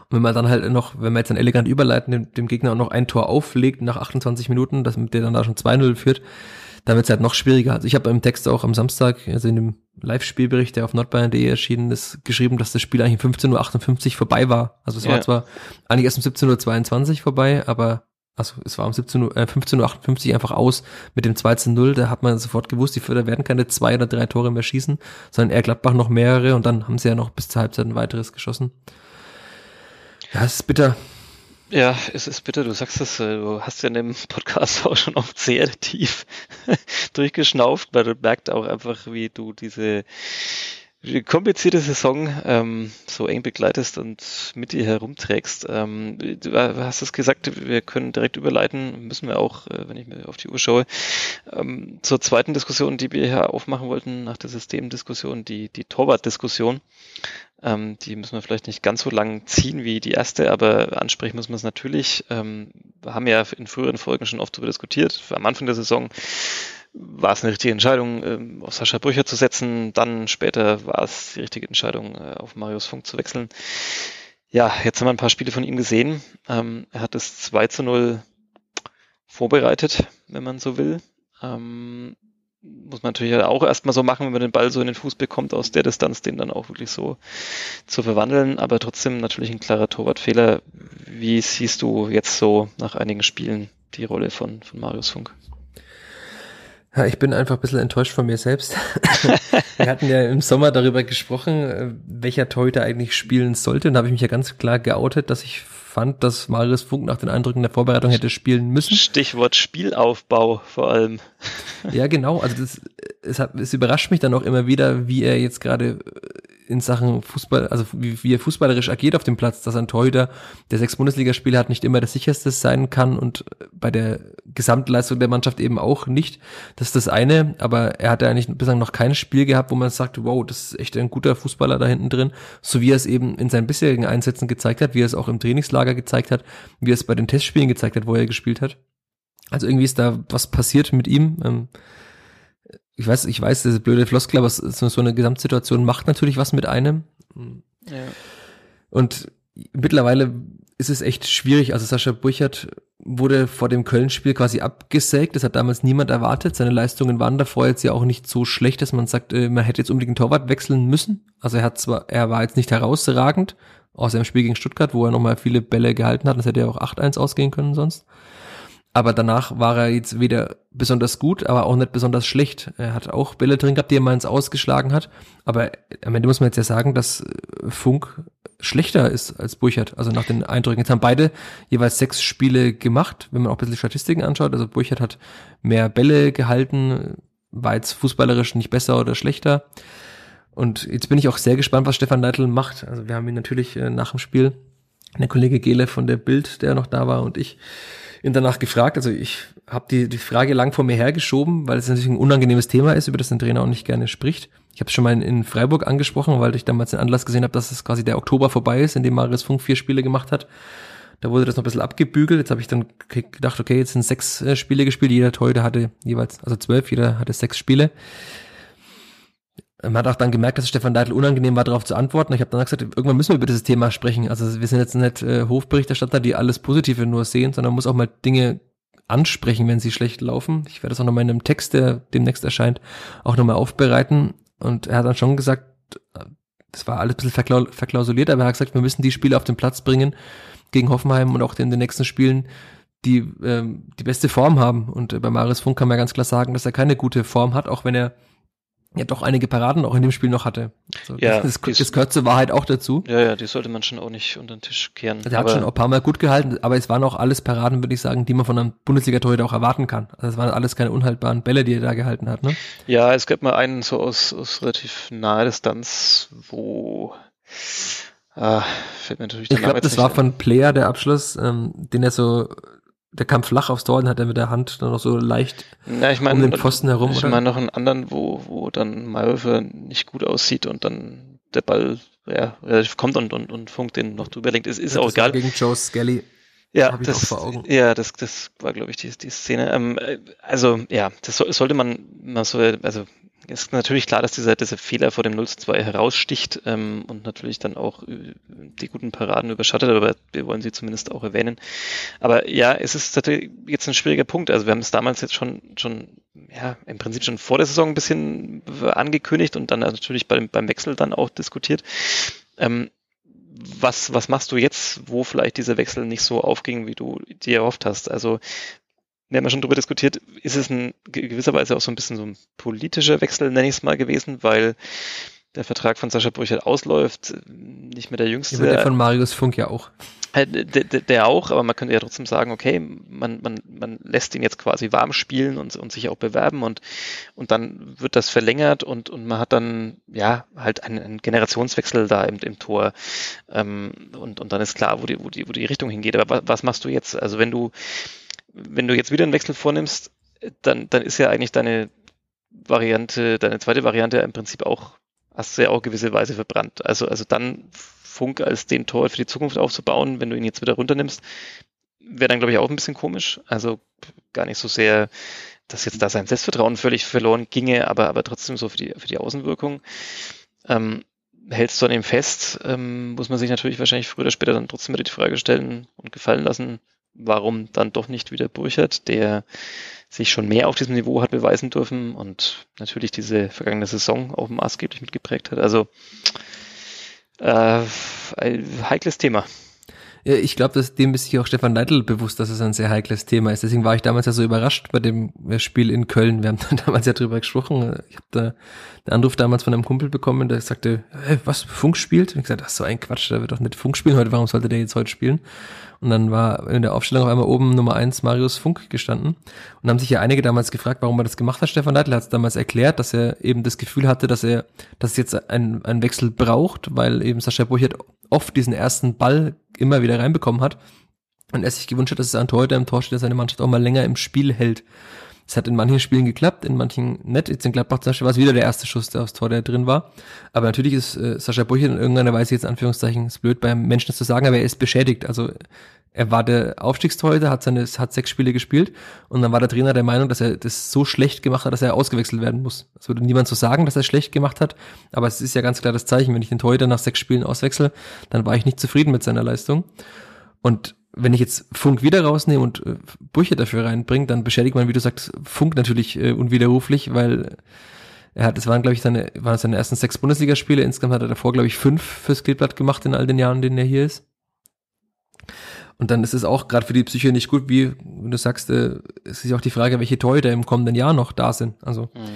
Und wenn man dann halt noch, wenn man jetzt dann elegant überleiten, dem, dem Gegner auch noch ein Tor auflegt nach 28 Minuten, dass der dann da schon 2-0 führt, dann wird es halt noch schwieriger. Also ich habe im Text auch am Samstag, also in dem Live-Spielbericht, der auf nordbayern.de erschienen ist, geschrieben, dass das Spiel eigentlich um 15.58 Uhr vorbei war. Also es ja. war zwar eigentlich erst um 17.22 Uhr vorbei, aber also es war um 17 Uhr, äh, 15.58 Uhr einfach aus mit dem 2 0. Da hat man sofort gewusst, die Förder werden keine zwei oder drei Tore mehr schießen, sondern eher Gladbach noch mehrere und dann haben sie ja noch bis zur Halbzeit ein weiteres geschossen. Ja, es ist bitter. Ja, es ist bitter, du sagst es, äh, du hast ja in dem Podcast auch schon oft sehr tief durchgeschnauft, weil du merkst auch einfach, wie du diese komplizierte Saison ähm, so eng begleitest und mit dir herumträgst. Ähm, du hast es gesagt, wir können direkt überleiten, müssen wir auch, äh, wenn ich mir auf die Uhr schaue, ähm, zur zweiten Diskussion, die wir hier aufmachen wollten, nach der Systemdiskussion, die, die Torwart-Diskussion. Ähm, die müssen wir vielleicht nicht ganz so lang ziehen wie die erste, aber ansprechen müssen wir es natürlich. Ähm, wir haben ja in früheren Folgen schon oft darüber diskutiert. Am Anfang der Saison war es eine richtige Entscheidung, ähm, auf Sascha Brücher zu setzen. Dann später war es die richtige Entscheidung, äh, auf Marius Funk zu wechseln. Ja, jetzt haben wir ein paar Spiele von ihm gesehen. Ähm, er hat es 2 zu 0 vorbereitet, wenn man so will. Ähm, muss man natürlich auch erstmal so machen, wenn man den Ball so in den Fuß bekommt, aus der Distanz den dann auch wirklich so zu verwandeln. Aber trotzdem natürlich ein klarer Torwartfehler. Wie siehst du jetzt so nach einigen Spielen die Rolle von, von Marius Funk? Ja, ich bin einfach ein bisschen enttäuscht von mir selbst. Wir hatten ja im Sommer darüber gesprochen, äh, welcher Torhüter eigentlich spielen sollte. Und da habe ich mich ja ganz klar geoutet, dass ich fand, dass Marius Funk nach den Eindrücken der Vorbereitung hätte spielen müssen. Stichwort Spielaufbau vor allem. Ja, genau. Also das, es, hat, es überrascht mich dann auch immer wieder, wie er jetzt gerade in Sachen Fußball, also wie, wie er fußballerisch agiert auf dem Platz, dass ein Torhüter, der sechs Bundesligaspiele hat, nicht immer das sicherste sein kann und bei der Gesamtleistung der Mannschaft eben auch nicht. Das ist das eine, aber er hat ja eigentlich bislang noch kein Spiel gehabt, wo man sagt, wow, das ist echt ein guter Fußballer da hinten drin, so wie er es eben in seinen bisherigen Einsätzen gezeigt hat, wie er es auch im Trainingslager gezeigt hat, wie er es bei den Testspielen gezeigt hat, wo er gespielt hat. Also irgendwie ist da was passiert mit ihm. Ähm, ich weiß, ich weiß, das ist blöde Floskel, aber so eine Gesamtsituation macht natürlich was mit einem. Ja. Und mittlerweile ist es echt schwierig. Also Sascha Burchert wurde vor dem Köln-Spiel quasi abgesägt. Das hat damals niemand erwartet. Seine Leistungen waren davor jetzt ja auch nicht so schlecht, dass man sagt, äh, man hätte jetzt unbedingt einen Torwart wechseln müssen. Also er hat zwar, er war jetzt nicht herausragend, außer im Spiel gegen Stuttgart, wo er nochmal viele Bälle gehalten hat. Das hätte ja auch 8-1 ausgehen können sonst. Aber danach war er jetzt weder besonders gut, aber auch nicht besonders schlecht. Er hat auch Bälle drin gehabt, die er mal ins Ausgeschlagen hat. Aber am Ende muss man jetzt ja sagen, dass äh, Funk schlechter ist als Burchard. Also nach den Eindrücken. Jetzt haben beide jeweils sechs Spiele gemacht, wenn man auch ein bisschen Statistiken anschaut. Also Burchard hat mehr Bälle gehalten, war jetzt fußballerisch nicht besser oder schlechter. Und jetzt bin ich auch sehr gespannt, was Stefan Neidl macht. Also wir haben ihn natürlich äh, nach dem Spiel der Kollege Gele von der Bild, der noch da war und ich ihn danach gefragt. Also ich habe die, die Frage lang vor mir hergeschoben, weil es natürlich ein unangenehmes Thema ist, über das ein Trainer auch nicht gerne spricht. Ich habe es schon mal in, Freiburg angesprochen, weil ich damals den Anlass gesehen habe, dass es quasi der Oktober vorbei ist, in dem Marius Funk vier Spiele gemacht hat. Da wurde das noch ein bisschen abgebügelt. Jetzt habe ich dann gedacht, okay, jetzt sind sechs äh, Spiele gespielt. Jeder Torhüter hatte jeweils, also zwölf, jeder hatte sechs Spiele. Man hat auch dann gemerkt, dass Stefan Deitel unangenehm war, darauf zu antworten. Ich habe dann gesagt, irgendwann müssen wir über dieses Thema sprechen. Also wir sind jetzt nicht äh, Hofberichterstatter, die alles Positive nur sehen, sondern muss auch mal Dinge ansprechen, wenn sie schlecht laufen. Ich werde das auch nochmal in einem Text, der demnächst erscheint, auch nochmal aufbereiten. Und er hat dann schon gesagt, das war alles ein bisschen verklausuliert, aber er hat gesagt, wir müssen die Spiele auf den Platz bringen gegen Hoffenheim und auch in den nächsten Spielen, die ähm, die beste Form haben. Und äh, bei Marius Funk kann man ganz klar sagen, dass er keine gute Form hat, auch wenn er ja doch einige Paraden auch in dem Spiel noch hatte. Also ja, das, das, das gehört zur Wahrheit auch dazu. Ja, ja, die sollte man schon auch nicht unter den Tisch kehren. Der hat schon ein paar Mal gut gehalten, aber es waren auch alles Paraden, würde ich sagen, die man von einem Bundesliga-Torhüter auch erwarten kann. Also es waren alles keine unhaltbaren Bälle, die er da gehalten hat, ne? Ja, es gab mal einen so aus, aus relativ naher Distanz, wo Ah, fällt mir natürlich Ich glaube, das war von Player der Abschluss, ähm, den er so der kam flach aufs Tor und hat er mit der Hand dann noch so leicht ja, ich mein, um den Pfosten herum. Ich meine noch einen anderen, wo, wo dann Mayhofer nicht gut aussieht und dann der Ball ja, relativ kommt und, und, und Funk den noch drüber lenkt. Es ist ja, auch egal. Gegen Joe Skelly. Ja, das, ja, das, das war, glaube ich, die, die Szene. Ähm, äh, also, ja, das so, sollte man mal so, also ist natürlich klar, dass dieser, dieser Fehler vor dem 0 zu 2 heraussticht ähm, und natürlich dann auch äh, die guten Paraden überschattet, aber wir wollen sie zumindest auch erwähnen. Aber ja, es ist natürlich jetzt ein schwieriger Punkt. Also wir haben es damals jetzt schon, schon, ja, im Prinzip schon vor der Saison ein bisschen angekündigt und dann natürlich beim, beim Wechsel dann auch diskutiert. Ähm, was, was machst du jetzt, wo vielleicht dieser Wechsel nicht so aufging, wie du dir erhofft hast? Also wir haben ja schon darüber diskutiert, ist es in gewisser Weise auch so ein bisschen so ein politischer Wechsel, nenne ich es mal gewesen, weil der Vertrag von Sascha Brüchert ausläuft, nicht mehr der jüngste. Ja, der von Marius Funk ja auch. Der, der, der, auch, aber man könnte ja trotzdem sagen, okay, man, man, man lässt ihn jetzt quasi warm spielen und, und sich auch bewerben und, und dann wird das verlängert und, und man hat dann ja halt einen, einen Generationswechsel da im, im Tor ähm, und, und dann ist klar, wo die, wo, die, wo die Richtung hingeht. Aber was, was machst du jetzt? Also wenn du wenn du jetzt wieder einen Wechsel vornimmst, dann, dann ist ja eigentlich deine Variante, deine zweite Variante im Prinzip auch, hast du ja auch gewisse Weise verbrannt. Also, also dann Funk als den Tor für die Zukunft aufzubauen, wenn du ihn jetzt wieder runternimmst, wäre dann, glaube ich, auch ein bisschen komisch. Also gar nicht so sehr, dass jetzt da sein Selbstvertrauen völlig verloren ginge, aber, aber trotzdem so für die, für die Außenwirkung. Ähm, hältst du an ihm fest, ähm, muss man sich natürlich wahrscheinlich früher oder später dann trotzdem wieder die Frage stellen und gefallen lassen, warum dann doch nicht wieder Burchert, der sich schon mehr auf diesem Niveau hat beweisen dürfen und natürlich diese vergangene Saison auch maßgeblich mitgeprägt hat. Also äh, ein heikles Thema. Ich glaube, dass dem ist sich auch Stefan Neidl bewusst, dass es ein sehr heikles Thema ist. Deswegen war ich damals ja so überrascht bei dem Spiel in Köln. Wir haben damals ja drüber gesprochen. Ich habe da einen Anruf damals von einem Kumpel bekommen, der sagte, hey, was, Funk spielt? Und ich gesagt, das ist so ein Quatsch, der wird doch nicht Funk spielen heute, warum sollte der jetzt heute spielen? Und dann war in der Aufstellung auf einmal oben Nummer eins Marius Funk gestanden. Und haben sich ja einige damals gefragt, warum er das gemacht hat. Stefan Neidl hat es damals erklärt, dass er eben das Gefühl hatte, dass er, dass es jetzt einen, einen Wechsel braucht, weil eben Sascha Burchert oft diesen ersten Ball immer wieder reinbekommen hat. Und er sich gewünscht hat, dass es ein Torhüter im Tor steht, der seine Mannschaft auch mal länger im Spiel hält. Es hat in manchen Spielen geklappt, in manchen nicht. Jetzt in Gladbach zum Beispiel war es wieder der erste Schuss, der aufs Tor, der drin war. Aber natürlich ist äh, Sascha Burchert in irgendeiner Weise jetzt Anführungszeichen, ist blöd beim Menschen zu sagen, aber er ist beschädigt. Also er war der Aufstiegstorhüter, hat seine, hat sechs Spiele gespielt und dann war der Trainer der Meinung, dass er das so schlecht gemacht hat, dass er ausgewechselt werden muss. Es würde niemand so sagen, dass er schlecht gemacht hat, aber es ist ja ganz klar das Zeichen, wenn ich den Torhüter nach sechs Spielen auswechsel, dann war ich nicht zufrieden mit seiner Leistung. Und wenn ich jetzt Funk wieder rausnehme und äh, Brüche dafür reinbringe, dann beschädigt man, wie du sagst, Funk natürlich äh, unwiderruflich, weil er hat, es waren, glaube ich, seine, waren seine ersten sechs Bundesligaspiele. Insgesamt hat er davor, glaube ich, fünf fürs Kleeblatt gemacht in all den Jahren, in denen er hier ist. Und dann ist es auch gerade für die Psyche nicht gut, wie du sagst, äh, es ist auch die Frage, welche Torhüter im kommenden Jahr noch da sind. Also mhm.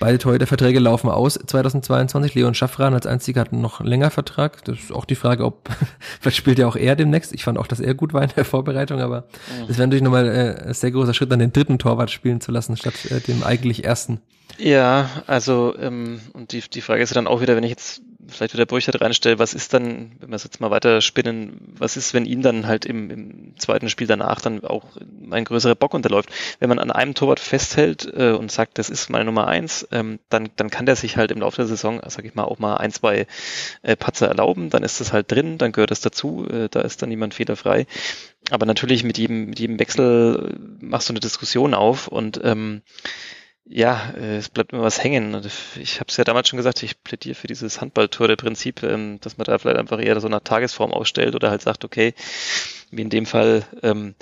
Beide Torhüter-Verträge laufen aus 2022. Leon Schaffran als einziger hat noch länger Vertrag. Das ist auch die Frage, ob, vielleicht spielt ja auch er demnächst. Ich fand auch, dass er gut war in der Vorbereitung, aber mhm. das wäre natürlich nochmal äh, ein sehr großer Schritt, dann den dritten Torwart spielen zu lassen, statt äh, dem eigentlich ersten. Ja, also, ähm, und die, die Frage ist ja dann auch wieder, wenn ich jetzt vielleicht wieder Burchard reinstelle, was ist dann, wenn wir es jetzt mal weiter spinnen, was ist, wenn ihm dann halt im, im zweiten Spiel danach dann auch ein größerer Bock unterläuft? Wenn man an einem Torwart festhält äh, und sagt, das ist meine Nummer eins, ähm, dann, dann kann der sich halt im Laufe der Saison, sag ich mal, auch mal ein, zwei äh, Patzer erlauben, dann ist das halt drin, dann gehört das dazu, äh, da ist dann niemand fehlerfrei. Aber natürlich mit jedem, mit jedem Wechsel machst du eine Diskussion auf und ähm, ja, äh, es bleibt immer was hängen. Ich habe es ja damals schon gesagt, ich plädiere für dieses Handballtore-Prinzip, ähm, dass man da vielleicht einfach eher so eine Tagesform ausstellt oder halt sagt, okay, wie in dem Fall, ähm,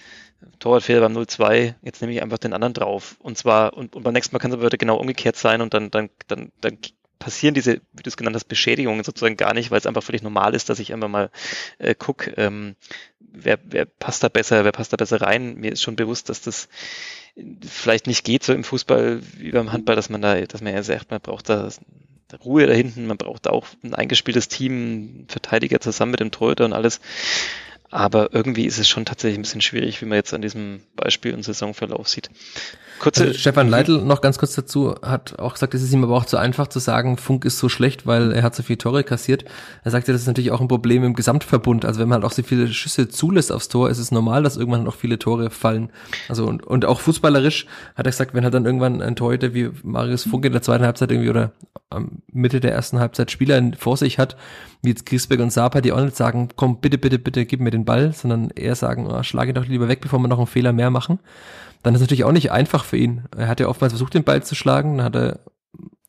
Torwartfehler beim 0-2, jetzt nehme ich einfach den anderen drauf. Und zwar, und, und beim nächsten Mal kann es aber wieder genau umgekehrt sein und dann, dann, dann, dann passieren diese, wie du es genannt hast, Beschädigungen sozusagen gar nicht, weil es einfach völlig normal ist, dass ich einfach mal äh, gucke, ähm, wer, wer passt da besser, wer passt da besser rein. Mir ist schon bewusst, dass das vielleicht nicht geht so im Fußball wie beim Handball, dass man da, dass man ja sagt, man braucht da Ruhe da hinten, man braucht auch ein eingespieltes Team, Verteidiger zusammen mit dem Torhüter und alles. Aber irgendwie ist es schon tatsächlich ein bisschen schwierig, wie man jetzt an diesem Beispiel und Saisonverlauf sieht. Kurze also Stefan Leitl noch ganz kurz dazu hat auch gesagt, es ist ihm aber auch zu einfach zu sagen, Funk ist so schlecht, weil er hat so viele Tore kassiert. Er sagte, das ist natürlich auch ein Problem im Gesamtverbund. Also wenn man halt auch so viele Schüsse zulässt aufs Tor, ist es normal, dass irgendwann noch viele Tore fallen. Also und, und auch fußballerisch hat er gesagt, wenn halt dann irgendwann ein Torhüter wie Marius Funk in der zweiten Halbzeit irgendwie oder am Mitte der ersten Halbzeit Spieler vor sich hat, wie jetzt Griesbeck und Sapa, die auch nicht sagen, komm, bitte, bitte, bitte, gib mir den Ball, sondern eher sagen, oh, schlage ihn doch lieber weg, bevor wir noch einen Fehler mehr machen dann ist es natürlich auch nicht einfach für ihn. Er hat ja oftmals versucht, den Ball zu schlagen. Dann hat er,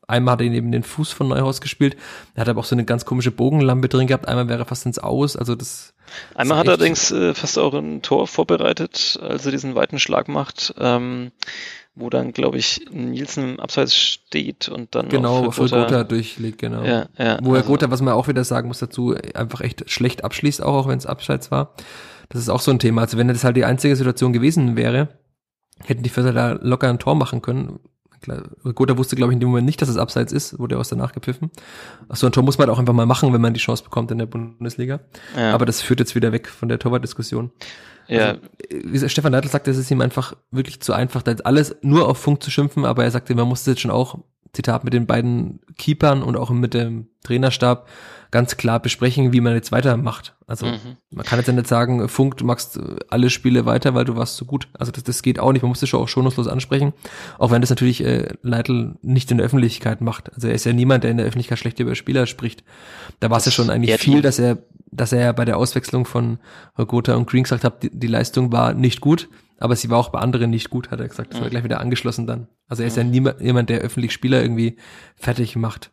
einmal hat er ihn eben den Fuß von Neuhaus gespielt. Er hat aber auch so eine ganz komische Bogenlampe drin gehabt. Einmal wäre er fast ins Aus. Also das. Einmal hat er allerdings äh, fast auch ein Tor vorbereitet, als er diesen weiten Schlag macht. Ähm, wo dann, glaube ich, Nielsen im Abseits steht und dann genau für Gotha, Gotha durchlegt, genau. Ja, ja, wo er also, Gotha, was man auch wieder sagen muss dazu, einfach echt schlecht abschließt, auch, auch wenn es Abseits war. Das ist auch so ein Thema. Also wenn das halt die einzige Situation gewesen wäre, hätten die Vierter da locker ein Tor machen können. Gotha wusste, glaube ich, in dem Moment nicht, dass es abseits ist, wurde er aus danach gepfiffen. Ach so ein Tor muss man halt auch einfach mal machen, wenn man die Chance bekommt in der Bundesliga. Ja. Aber das führt jetzt wieder weg von der Torwartdiskussion. Ja. Also, wie Stefan Neidl sagte, es ist ihm einfach wirklich zu einfach, da jetzt alles nur auf Funk zu schimpfen, aber er sagte, man musste jetzt schon auch, Zitat, mit den beiden Keepern und auch mit dem Trainerstab ganz klar besprechen, wie man jetzt weitermacht. Also mhm. man kann jetzt ja nicht sagen, Funk, du machst alle Spiele weiter, weil du warst so gut. Also das, das geht auch nicht. Man muss das schon auch schonungslos ansprechen, auch wenn das natürlich äh, Leitl nicht in der Öffentlichkeit macht. Also er ist ja niemand, der in der Öffentlichkeit schlecht über Spieler spricht. Da war es ja schon eigentlich viel, dass er, dass er ja bei der Auswechslung von Gotha und Green gesagt hat, die, die Leistung war nicht gut aber sie war auch bei anderen nicht gut, hat er gesagt. Das war gleich wieder angeschlossen dann. Also er ist ja niemand, jemand, der öffentlich Spieler irgendwie fertig macht.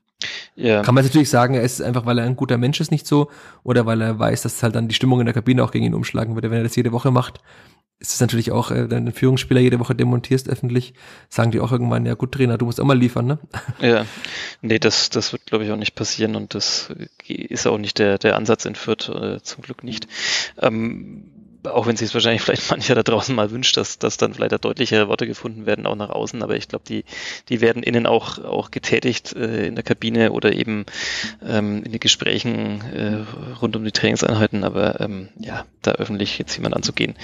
Ja. Kann man natürlich sagen, er ist einfach, weil er ein guter Mensch ist, nicht so, oder weil er weiß, dass halt dann die Stimmung in der Kabine auch gegen ihn umschlagen würde. Wenn er das jede Woche macht, ist es natürlich auch, äh, deinen Führungsspieler jede Woche demontierst öffentlich, sagen die auch irgendwann, ja gut, Trainer, du musst auch mal liefern, ne? Ja, nee, das, das wird, glaube ich, auch nicht passieren und das ist auch nicht der, der Ansatz in Fürth, äh, zum Glück nicht. Ähm, auch wenn sich es wahrscheinlich vielleicht mancher da draußen mal wünscht, dass, dass dann vielleicht da deutlichere Worte gefunden werden, auch nach außen, aber ich glaube, die, die werden innen auch, auch getätigt äh, in der Kabine oder eben ähm, in den Gesprächen äh, rund um die Trainingseinheiten, aber ähm, ja, da öffentlich jetzt jemand anzugehen,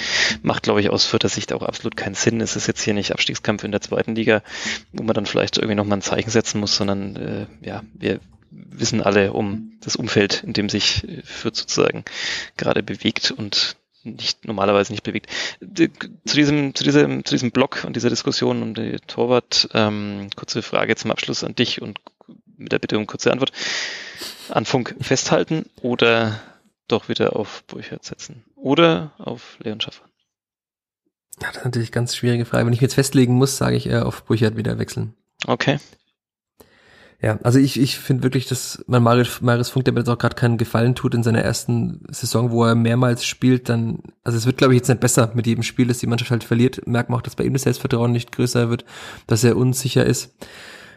macht, glaube ich, aus vierter Sicht auch absolut keinen Sinn. Es ist jetzt hier nicht Abstiegskampf in der zweiten Liga, wo man dann vielleicht irgendwie nochmal ein Zeichen setzen muss, sondern äh, ja, wir wissen alle um das Umfeld, in dem sich äh, Fürth sozusagen gerade bewegt und nicht normalerweise nicht bewegt. Zu diesem, zu diesem, zu diesem Block und dieser Diskussion um die Torwart, ähm, kurze Frage zum Abschluss an dich und mit der Bitte um kurze Antwort. An Funk festhalten oder doch wieder auf Burchard setzen? Oder auf Leon Schaffer? Ja, das ist natürlich eine ganz schwierige Frage. Wenn ich mich jetzt festlegen muss, sage ich eher auf Burchard wieder wechseln. Okay. Ja, also ich, ich finde wirklich, dass man Marius, Marius Funk damit jetzt auch gerade keinen Gefallen tut in seiner ersten Saison, wo er mehrmals spielt, dann, also es wird, glaube ich, jetzt nicht besser mit jedem Spiel, dass die Mannschaft halt verliert. Merkt man auch, dass bei ihm das Selbstvertrauen nicht größer wird, dass er unsicher ist.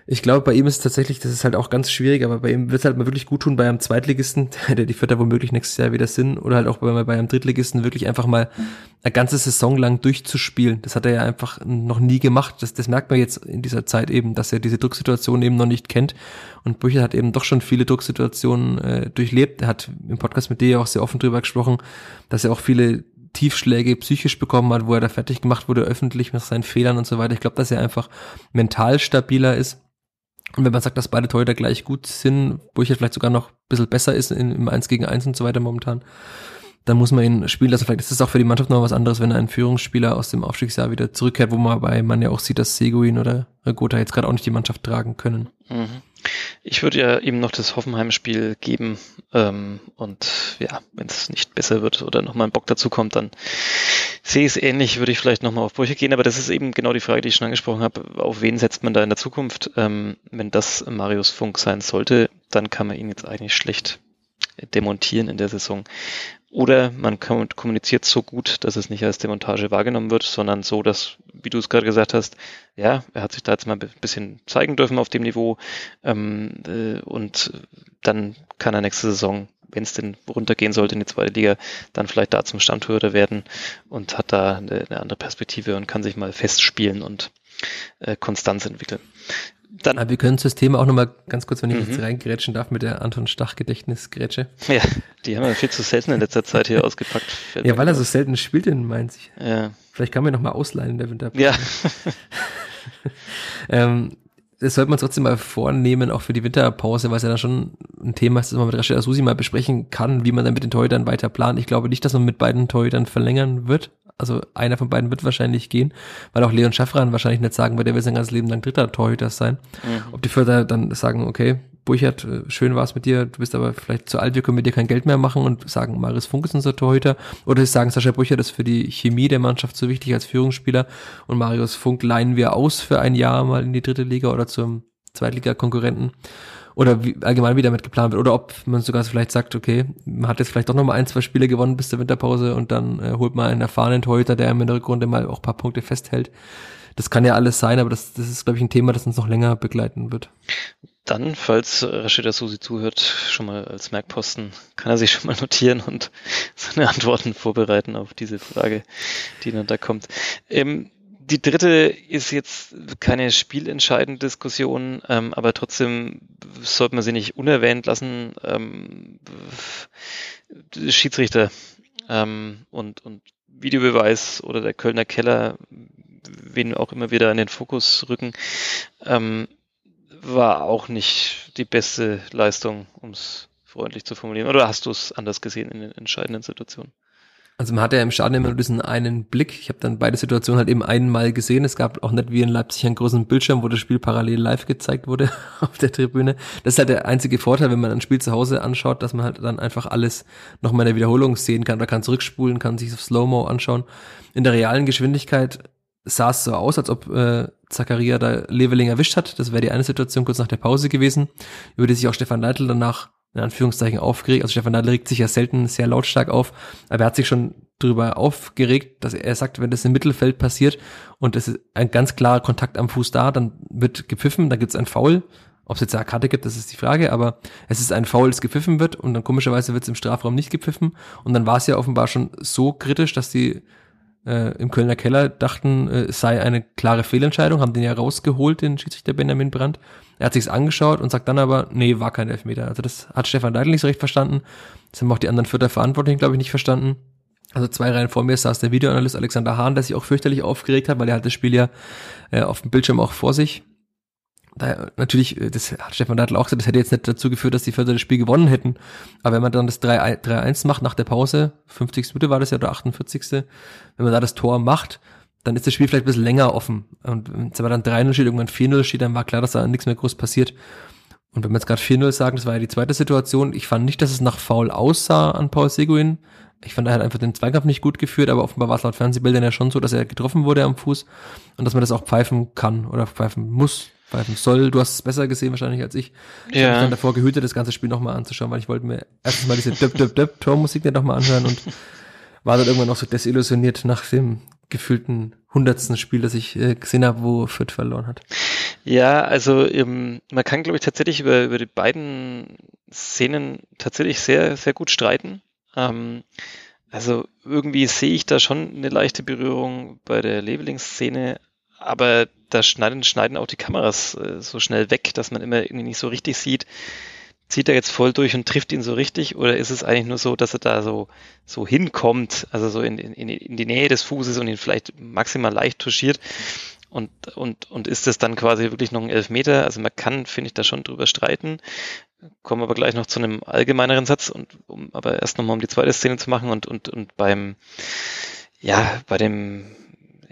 Ich glaube, bei ihm ist es tatsächlich, das ist halt auch ganz schwierig, aber bei ihm wird es halt mal wirklich gut tun, bei einem Zweitligisten, der die Vierter womöglich nächstes Jahr wieder sind, oder halt auch bei, bei einem Drittligisten wirklich einfach mal eine ganze Saison lang durchzuspielen. Das hat er ja einfach noch nie gemacht. Das, das merkt man jetzt in dieser Zeit eben, dass er diese Drucksituation eben noch nicht kennt. Und Bücher hat eben doch schon viele Drucksituationen äh, durchlebt. Er hat im Podcast mit dir ja auch sehr offen drüber gesprochen, dass er auch viele Tiefschläge psychisch bekommen hat, wo er da fertig gemacht wurde, öffentlich nach seinen Fehlern und so weiter. Ich glaube, dass er einfach mental stabiler ist. Und wenn man sagt, dass beide Torhüter gleich gut sind, wo ich jetzt vielleicht sogar noch ein bisschen besser ist in, im 1 gegen 1 und so weiter momentan, dann muss man ihn spielen lassen. Vielleicht ist es auch für die Mannschaft noch was anderes, wenn ein Führungsspieler aus dem Aufstiegsjahr wieder zurückkehrt, wo man bei man ja auch sieht, dass Seguin oder Gotha jetzt gerade auch nicht die Mannschaft tragen können. Mhm. Ich würde ja ihm noch das Hoffenheim-Spiel geben ähm, und ja, wenn es nicht besser wird oder nochmal ein Bock dazu kommt, dann sehe ich es ähnlich, würde ich vielleicht nochmal auf Brüche gehen, aber das ist eben genau die Frage, die ich schon angesprochen habe. Auf wen setzt man da in der Zukunft? Ähm, wenn das Marius Funk sein sollte, dann kann man ihn jetzt eigentlich schlecht demontieren in der Saison. Oder man kommuniziert so gut, dass es nicht als Demontage wahrgenommen wird, sondern so, dass, wie du es gerade gesagt hast, ja, er hat sich da jetzt mal ein bisschen zeigen dürfen auf dem Niveau ähm, äh, und dann kann er nächste Saison, wenn es denn runtergehen sollte in die zweite Liga, dann vielleicht da zum Stammtorhüter werden und hat da eine, eine andere Perspektive und kann sich mal festspielen und äh, Konstanz entwickeln. Dann, Aber wir können das Thema auch nochmal ganz kurz, wenn ich mhm. jetzt reingrätschen darf, mit der Anton Stach-Gedächtnis-Grätsche. Ja, die haben wir viel zu selten in letzter Zeit hier ausgepackt. Ja, weil er so selten spielt in Mainz. Ja. Vielleicht kann man nochmal ausleihen in der Winterpause. Ja. ähm, das sollte man trotzdem mal vornehmen, auch für die Winterpause, weil es ja dann schon ein Thema ist, das man mit Rashid Asusi mal besprechen kann, wie man dann mit den Torhütern weiter plant. Ich glaube nicht, dass man mit beiden Torhütern verlängern wird. Also einer von beiden wird wahrscheinlich gehen, weil auch Leon Schaffran wahrscheinlich nicht sagen wird, der will sein ganzes Leben lang dritter Torhüter sein. Mhm. Ob die Förder dann sagen, okay, Burchard, äh, schön war's mit dir, du bist aber vielleicht zu alt, wir können mit dir kein Geld mehr machen und sagen, Marius Funk ist unser Torhüter. Oder sie sagen, Sascha Burchard ist für die Chemie der Mannschaft so wichtig als Führungsspieler und Marius Funk leihen wir aus für ein Jahr mal in die dritte Liga oder zum Zweitliga-Konkurrenten oder wie, allgemein wie damit geplant wird. Oder ob man sogar vielleicht sagt, okay, man hat jetzt vielleicht doch noch mal ein, zwei Spiele gewonnen bis zur Winterpause und dann äh, holt man einen erfahrenen Torhüter, der in der Rückrunde mal auch paar Punkte festhält. Das kann ja alles sein, aber das, das ist, glaube ich, ein Thema, das uns noch länger begleiten wird. Dann, falls Rashida Susi zuhört, schon mal als Merkposten, kann er sich schon mal notieren und seine Antworten vorbereiten auf diese Frage, die dann da kommt. Ähm, die dritte ist jetzt keine spielentscheidende Diskussion, ähm, aber trotzdem sollte man sie nicht unerwähnt lassen. Ähm, Schiedsrichter ähm, und, und Videobeweis oder der Kölner Keller, wen auch immer wieder in den Fokus rücken, ähm, war auch nicht die beste Leistung, um es freundlich zu formulieren. Oder hast du es anders gesehen in den entscheidenden Situationen? Also man hat ja im Stadion immer nur diesen einen Blick. Ich habe dann beide Situationen halt eben einmal gesehen. Es gab auch nicht wie in Leipzig einen großen Bildschirm, wo das Spiel parallel live gezeigt wurde auf der Tribüne. Das ist halt der einzige Vorteil, wenn man ein Spiel zu Hause anschaut, dass man halt dann einfach alles nochmal in der Wiederholung sehen kann. Da kann zurückspulen, kann sich auf Slow-Mo anschauen. In der realen Geschwindigkeit sah es so aus, als ob äh, Zakaria da Leveling erwischt hat. Das wäre die eine Situation kurz nach der Pause gewesen, über die sich auch Stefan Leitl danach in Anführungszeichen aufgeregt. Also Stefan Nadel regt sich ja selten sehr lautstark auf, aber er hat sich schon darüber aufgeregt, dass er sagt, wenn das im Mittelfeld passiert und es ist ein ganz klarer Kontakt am Fuß da, dann wird gepfiffen, dann gibt es ein Foul. Ob es jetzt eine Karte gibt, das ist die Frage, aber es ist ein Foul, das gepfiffen wird und dann komischerweise wird es im Strafraum nicht gepfiffen und dann war es ja offenbar schon so kritisch, dass die äh, im Kölner Keller dachten, äh, es sei eine klare Fehlentscheidung, haben den ja rausgeholt, den Schiedsrichter Benjamin Brandt. Er hat sich's angeschaut und sagt dann aber, nee, war kein Elfmeter. Also das hat Stefan Leitl nicht so recht verstanden. Das haben auch die anderen Vierter Verantwortlichen, glaube ich, nicht verstanden. Also zwei Reihen vor mir saß der Videoanalyst Alexander Hahn, der sich auch fürchterlich aufgeregt hat, weil er hat das Spiel ja äh, auf dem Bildschirm auch vor sich. Da, natürlich, äh, das hat Stefan Leitl auch gesagt, das hätte jetzt nicht dazu geführt, dass die Vierter das Spiel gewonnen hätten. Aber wenn man dann das 3-1 macht nach der Pause, 50. Minute war das ja, oder 48. Wenn man da das Tor macht, dann ist das Spiel vielleicht ein bisschen länger offen. Und wenn aber dann 3-0 steht, irgendwann 4-0 steht, dann war klar, dass da nichts mehr groß passiert. Und wenn wir jetzt gerade 4-0 sagen, das war ja die zweite Situation, ich fand nicht, dass es nach Foul aussah an Paul Seguin. Ich fand, er hat einfach den Zweikampf nicht gut geführt, aber offenbar war es laut Fernsehbildern ja schon so, dass er getroffen wurde am Fuß und dass man das auch pfeifen kann oder pfeifen muss, pfeifen soll. Du hast es besser gesehen wahrscheinlich als ich. Ich ja. habe mich dann davor gehütet, das ganze Spiel nochmal anzuschauen, weil ich wollte mir erstens mal diese Döp Döp Döp Tormusik nicht nochmal anhören und war dann irgendwann auch so desillusioniert nach dem gefühlten hundertsten Spiel, das ich äh, gesehen habe, wo Fürth verloren hat. Ja, also ähm, man kann, glaube ich, tatsächlich über, über die beiden Szenen tatsächlich sehr, sehr gut streiten. Ähm, also irgendwie sehe ich da schon eine leichte Berührung bei der Labeling-Szene, aber da schneiden, schneiden auch die Kameras äh, so schnell weg, dass man immer irgendwie nicht so richtig sieht, zieht er jetzt voll durch und trifft ihn so richtig oder ist es eigentlich nur so, dass er da so, so hinkommt, also so in, in, in die Nähe des Fußes und ihn vielleicht maximal leicht touchiert und, und, und ist das dann quasi wirklich noch ein Elfmeter? Also man kann, finde ich, da schon drüber streiten. Kommen aber gleich noch zu einem allgemeineren Satz und um aber erst nochmal um die zweite Szene zu machen und, und, und beim, ja, bei dem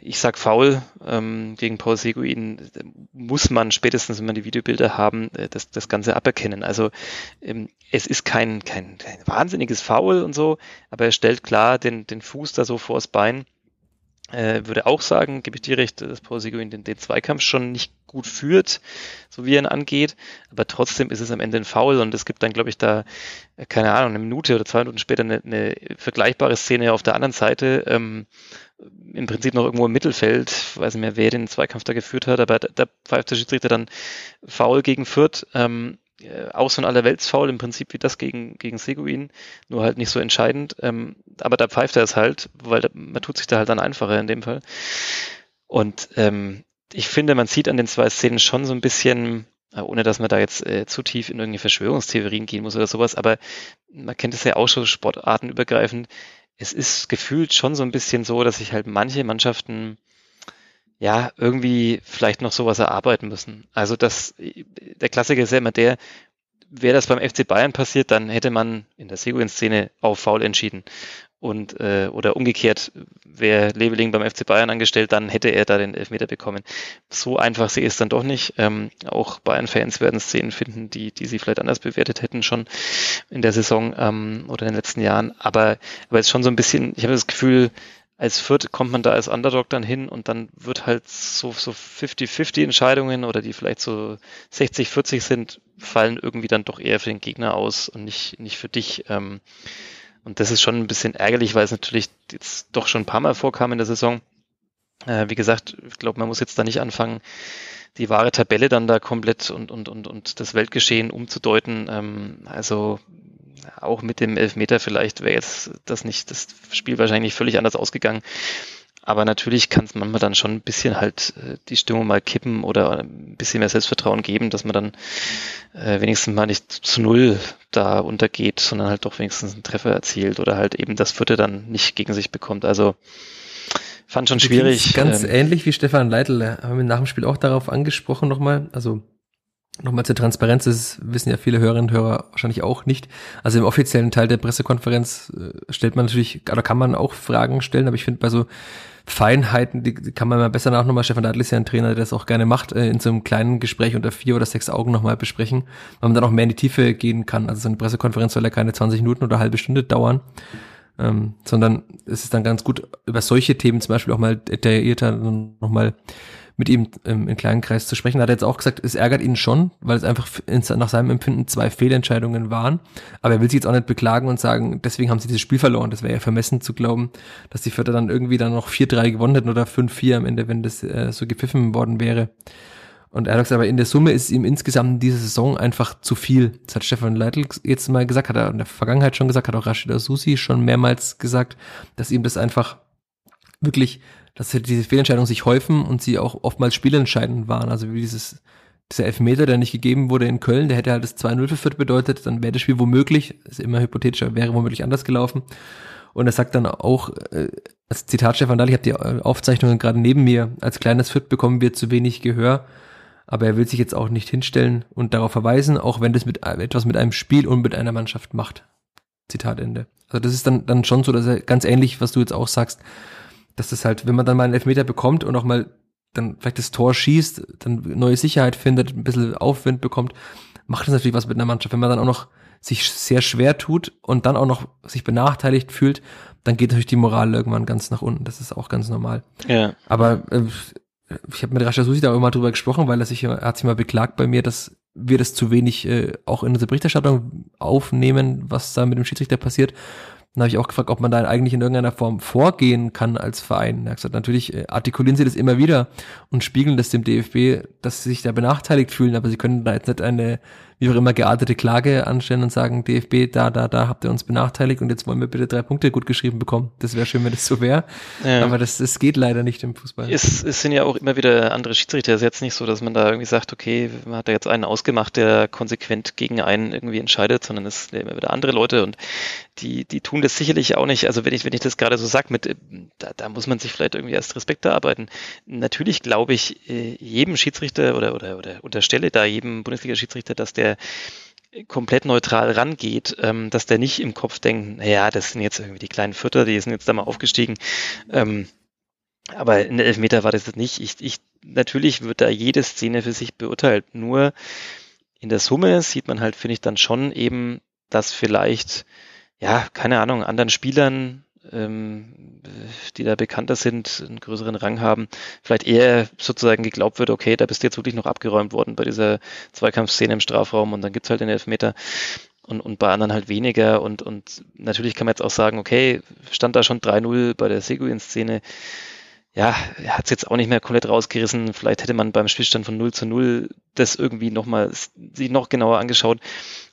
ich sag faul ähm, gegen Paul Seguin, muss man spätestens, wenn man die Videobilder haben, äh, das, das Ganze aberkennen. Also ähm, es ist kein, kein, kein wahnsinniges Foul und so, aber er stellt klar den, den Fuß da so vors Bein. Äh, würde auch sagen, gebe ich dir recht, dass Paul Seguin den, den Zweikampf schon nicht gut führt, so wie er ihn angeht. Aber trotzdem ist es am Ende ein Foul und es gibt dann, glaube ich, da, keine Ahnung, eine Minute oder zwei Minuten später eine, eine vergleichbare Szene auf der anderen Seite. Ähm, im Prinzip noch irgendwo im Mittelfeld, ich weiß nicht mehr, wer den Zweikampf da geführt hat, aber da, da pfeift der Schiedsrichter dann faul gegen Fürth, ähm, äh, auch so ein Allerweltsfoul im Prinzip wie das gegen, gegen Seguin, nur halt nicht so entscheidend, ähm, aber da pfeift er es halt, weil da, man tut sich da halt dann einfacher in dem Fall. Und ähm, ich finde, man sieht an den zwei Szenen schon so ein bisschen, äh, ohne dass man da jetzt äh, zu tief in irgendwelche Verschwörungstheorien gehen muss oder sowas, aber man kennt es ja auch schon sportartenübergreifend, es ist gefühlt schon so ein bisschen so, dass sich halt manche Mannschaften ja irgendwie vielleicht noch sowas erarbeiten müssen. Also das, der Klassiker ist ja immer der, wäre das beim FC Bayern passiert, dann hätte man in der Seguin-Szene auf Foul entschieden. Und äh, oder umgekehrt, wäre Leveling beim FC Bayern angestellt, dann hätte er da den Elfmeter bekommen. So einfach sehe ich es dann doch nicht. Ähm, auch Bayern-Fans werden Szenen finden, die, die sie vielleicht anders bewertet hätten schon in der Saison ähm, oder in den letzten Jahren. Aber, aber jetzt schon so ein bisschen, ich habe das Gefühl, als Viert kommt man da als Underdog dann hin und dann wird halt so, so 50-50 Entscheidungen oder die vielleicht so 60-40 sind, fallen irgendwie dann doch eher für den Gegner aus und nicht, nicht für dich. Ähm, und das ist schon ein bisschen ärgerlich, weil es natürlich jetzt doch schon ein paar Mal vorkam in der Saison. Äh, wie gesagt, ich glaube, man muss jetzt da nicht anfangen, die wahre Tabelle dann da komplett und, und, und, und das Weltgeschehen umzudeuten. Ähm, also auch mit dem Elfmeter vielleicht wäre jetzt das nicht, das Spiel wahrscheinlich völlig anders ausgegangen. Aber natürlich kann es manchmal dann schon ein bisschen halt äh, die Stimmung mal kippen oder ein bisschen mehr Selbstvertrauen geben, dass man dann äh, wenigstens mal nicht zu null da untergeht, sondern halt doch wenigstens einen Treffer erzielt oder halt eben das Vierte dann nicht gegen sich bekommt. Also fand schon schwierig. Ganz ähm, ähnlich wie Stefan Leitl, haben wir nach dem Spiel auch darauf angesprochen nochmal. Also Nochmal zur Transparenz, das wissen ja viele Hörerinnen und Hörer wahrscheinlich auch nicht. Also im offiziellen Teil der Pressekonferenz äh, stellt man natürlich, oder kann man auch Fragen stellen, aber ich finde bei so Feinheiten, die kann man mal besser nach nochmal, Stefan Adler ist ja ein Trainer, der das auch gerne macht, äh, in so einem kleinen Gespräch unter vier oder sechs Augen nochmal besprechen, weil man dann auch mehr in die Tiefe gehen kann. Also so eine Pressekonferenz soll ja keine 20 Minuten oder halbe Stunde dauern, ähm, sondern es ist dann ganz gut, über solche Themen zum Beispiel auch mal detaillierter nochmal mit ihm ähm, im kleinen Kreis zu sprechen. Da hat er jetzt auch gesagt, es ärgert ihn schon, weil es einfach nach seinem Empfinden zwei Fehlentscheidungen waren. Aber er will sich jetzt auch nicht beklagen und sagen, deswegen haben sie dieses Spiel verloren. Das wäre ja vermessen zu glauben, dass die Vierter dann irgendwie dann noch 4-3 gewonnen hätten oder 5-4 am Ende, wenn das äh, so gepfiffen worden wäre. Und er hat gesagt, aber in der Summe ist ihm insgesamt in dieser Saison einfach zu viel. Das hat Stefan Leitl jetzt mal gesagt, hat er in der Vergangenheit schon gesagt, hat auch Rashida Susi schon mehrmals gesagt, dass ihm das einfach wirklich dass diese Fehlentscheidungen sich häufen und sie auch oftmals spielentscheidend waren. Also wie dieses, dieser Elfmeter, der nicht gegeben wurde in Köln, der hätte halt das 2-0 für Fürth bedeutet, dann wäre das Spiel womöglich, ist immer hypothetischer, wäre womöglich anders gelaufen. Und er sagt dann auch, äh, als Zitat Stefan Dahl, ich habe die Aufzeichnungen gerade neben mir, als kleines Fürth bekommen wir zu wenig Gehör, aber er will sich jetzt auch nicht hinstellen und darauf verweisen, auch wenn das mit etwas mit einem Spiel und mit einer Mannschaft macht. Zitat Ende. Also das ist dann, dann schon so, dass er ganz ähnlich, was du jetzt auch sagst, dass das halt, wenn man dann mal einen Elfmeter bekommt und auch mal dann vielleicht das Tor schießt, dann neue Sicherheit findet, ein bisschen Aufwind bekommt, macht das natürlich was mit einer Mannschaft. Wenn man dann auch noch sich sehr schwer tut und dann auch noch sich benachteiligt fühlt, dann geht natürlich die Moral irgendwann ganz nach unten. Das ist auch ganz normal. Ja. Aber äh, ich habe mit Rasha Susi da auch immer drüber gesprochen, weil er sich er hat sich mal beklagt bei mir, dass wir das zu wenig äh, auch in unserer Berichterstattung aufnehmen, was da mit dem Schiedsrichter passiert Dann habe ich auch gefragt, ob man da eigentlich in irgendeiner Form vorgehen kann als Verein. Er hat gesagt, natürlich äh, artikulieren sie das immer wieder und spiegeln das dem DFB, dass sie sich da benachteiligt fühlen, aber sie können da jetzt nicht eine wie auch immer geartete Klage anstellen und sagen, DFB, da, da, da habt ihr uns benachteiligt und jetzt wollen wir bitte drei Punkte gut geschrieben bekommen. Das wäre schön, wenn das so wäre. Ja. Aber das, das geht leider nicht im Fußball. Es, es sind ja auch immer wieder andere Schiedsrichter. Es ist jetzt nicht so, dass man da irgendwie sagt, okay, man hat da jetzt einen ausgemacht, der konsequent gegen einen irgendwie entscheidet, sondern es sind immer wieder andere Leute und die, die tun das sicherlich auch nicht. Also wenn ich, wenn ich das gerade so sag, mit, da, da muss man sich vielleicht irgendwie erst Respekt erarbeiten. Natürlich glaube ich äh, jedem Schiedsrichter oder, oder, oder unterstelle da jedem Bundesliga-Schiedsrichter, dass der komplett neutral rangeht, ähm, dass der nicht im Kopf denkt, naja, das sind jetzt irgendwie die kleinen Vierter, die sind jetzt da mal aufgestiegen. Ähm, aber in der Elfmeter war das nicht. Ich, ich, natürlich wird da jede Szene für sich beurteilt. Nur in der Summe sieht man halt, finde ich, dann schon eben, dass vielleicht, ja, keine Ahnung, anderen Spielern die da bekannter sind, einen größeren Rang haben, vielleicht eher sozusagen geglaubt wird, okay, da bist du jetzt wirklich noch abgeräumt worden bei dieser Zweikampfszene im Strafraum und dann gibt's halt den Elfmeter und, und bei anderen halt weniger und, und natürlich kann man jetzt auch sagen, okay, stand da schon 3-0 bei der Seguin-Szene, ja, hat es jetzt auch nicht mehr komplett rausgerissen. Vielleicht hätte man beim Spielstand von 0 zu 0 das irgendwie nochmal sich noch genauer angeschaut.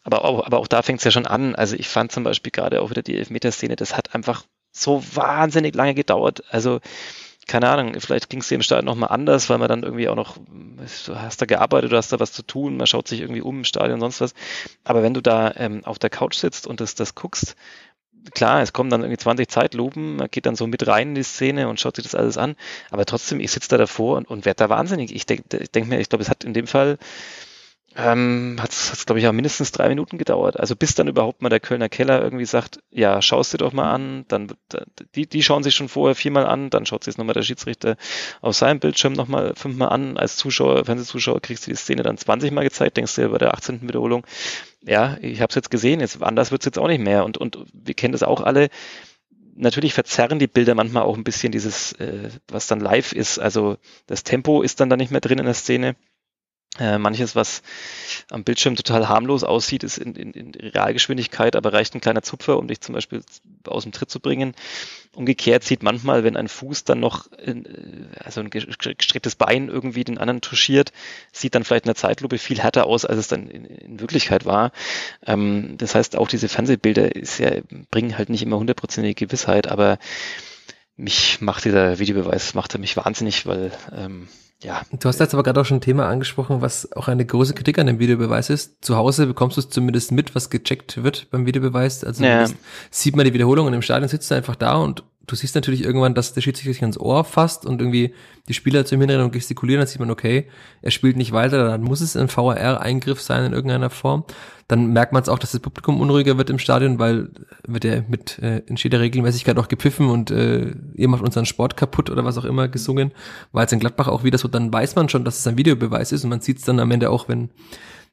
Aber auch, aber auch da fängt es ja schon an. Also ich fand zum Beispiel gerade auch wieder die Elfmeterszene, das hat einfach so wahnsinnig lange gedauert. Also, keine Ahnung, vielleicht ging es im Stadion nochmal anders, weil man dann irgendwie auch noch, du hast da gearbeitet, du hast da was zu tun, man schaut sich irgendwie um im Stadion und sonst was. Aber wenn du da ähm, auf der Couch sitzt und das, das guckst, klar, es kommen dann irgendwie 20 Zeitlupen, man geht dann so mit rein in die Szene und schaut sich das alles an, aber trotzdem, ich sitze da davor und, und werde da wahnsinnig. Ich denke denk mir, ich glaube, es hat in dem Fall ähm, hat es, glaube ich, auch mindestens drei Minuten gedauert. Also bis dann überhaupt mal der Kölner Keller irgendwie sagt, ja, schau es dir doch mal an. Dann die, die schauen sich schon vorher viermal an, dann schaut sich nochmal der Schiedsrichter auf seinem Bildschirm nochmal fünfmal an. Als Zuschauer, Fernsehzuschauer kriegst du die Szene dann 20 Mal gezeigt, denkst du bei der 18. Wiederholung, ja, ich habe es jetzt gesehen, jetzt anders wird es jetzt auch nicht mehr. Und, und wir kennen das auch alle. Natürlich verzerren die Bilder manchmal auch ein bisschen dieses, äh, was dann live ist. Also das Tempo ist dann da nicht mehr drin in der Szene manches, was am Bildschirm total harmlos aussieht, ist in, in, in Realgeschwindigkeit, aber reicht ein kleiner Zupfer, um dich zum Beispiel aus dem Tritt zu bringen. Umgekehrt sieht manchmal, wenn ein Fuß dann noch, in, äh, also ein gestrecktes Bein irgendwie den anderen touchiert, sieht dann vielleicht in der Zeitlupe viel härter aus, als es dann in, in Wirklichkeit war. Ähm, das heißt, auch diese Fernsehbilder ist ja, bringen halt nicht immer hundertprozentige Gewissheit, aber mich macht dieser Videobeweis, macht er mich wahnsinnig, weil ähm, ja. Du hast jetzt aber gerade auch schon ein Thema angesprochen, was auch eine große Kritik an dem Videobeweis ist. Zu Hause bekommst du es zumindest mit, was gecheckt wird beim Videobeweis. Also ja. sieht man die Wiederholung und im Stadion sitzt er einfach da und du siehst natürlich irgendwann, dass der Schiedsrichter sich ans Ohr fasst und irgendwie die Spieler zu ihm hinrennen und gestikulieren, dann sieht man, okay, er spielt nicht weiter, dann muss es ein VAR-Eingriff sein in irgendeiner Form. Dann merkt man es auch, dass das Publikum unruhiger wird im Stadion, weil wird er mit äh, in steter Regelmäßigkeit auch gepfiffen und äh, ihr macht unseren Sport kaputt oder was auch immer gesungen. War jetzt in Gladbach auch wieder so, dann weiß man schon, dass es ein Videobeweis ist und man sieht es dann am Ende auch, wenn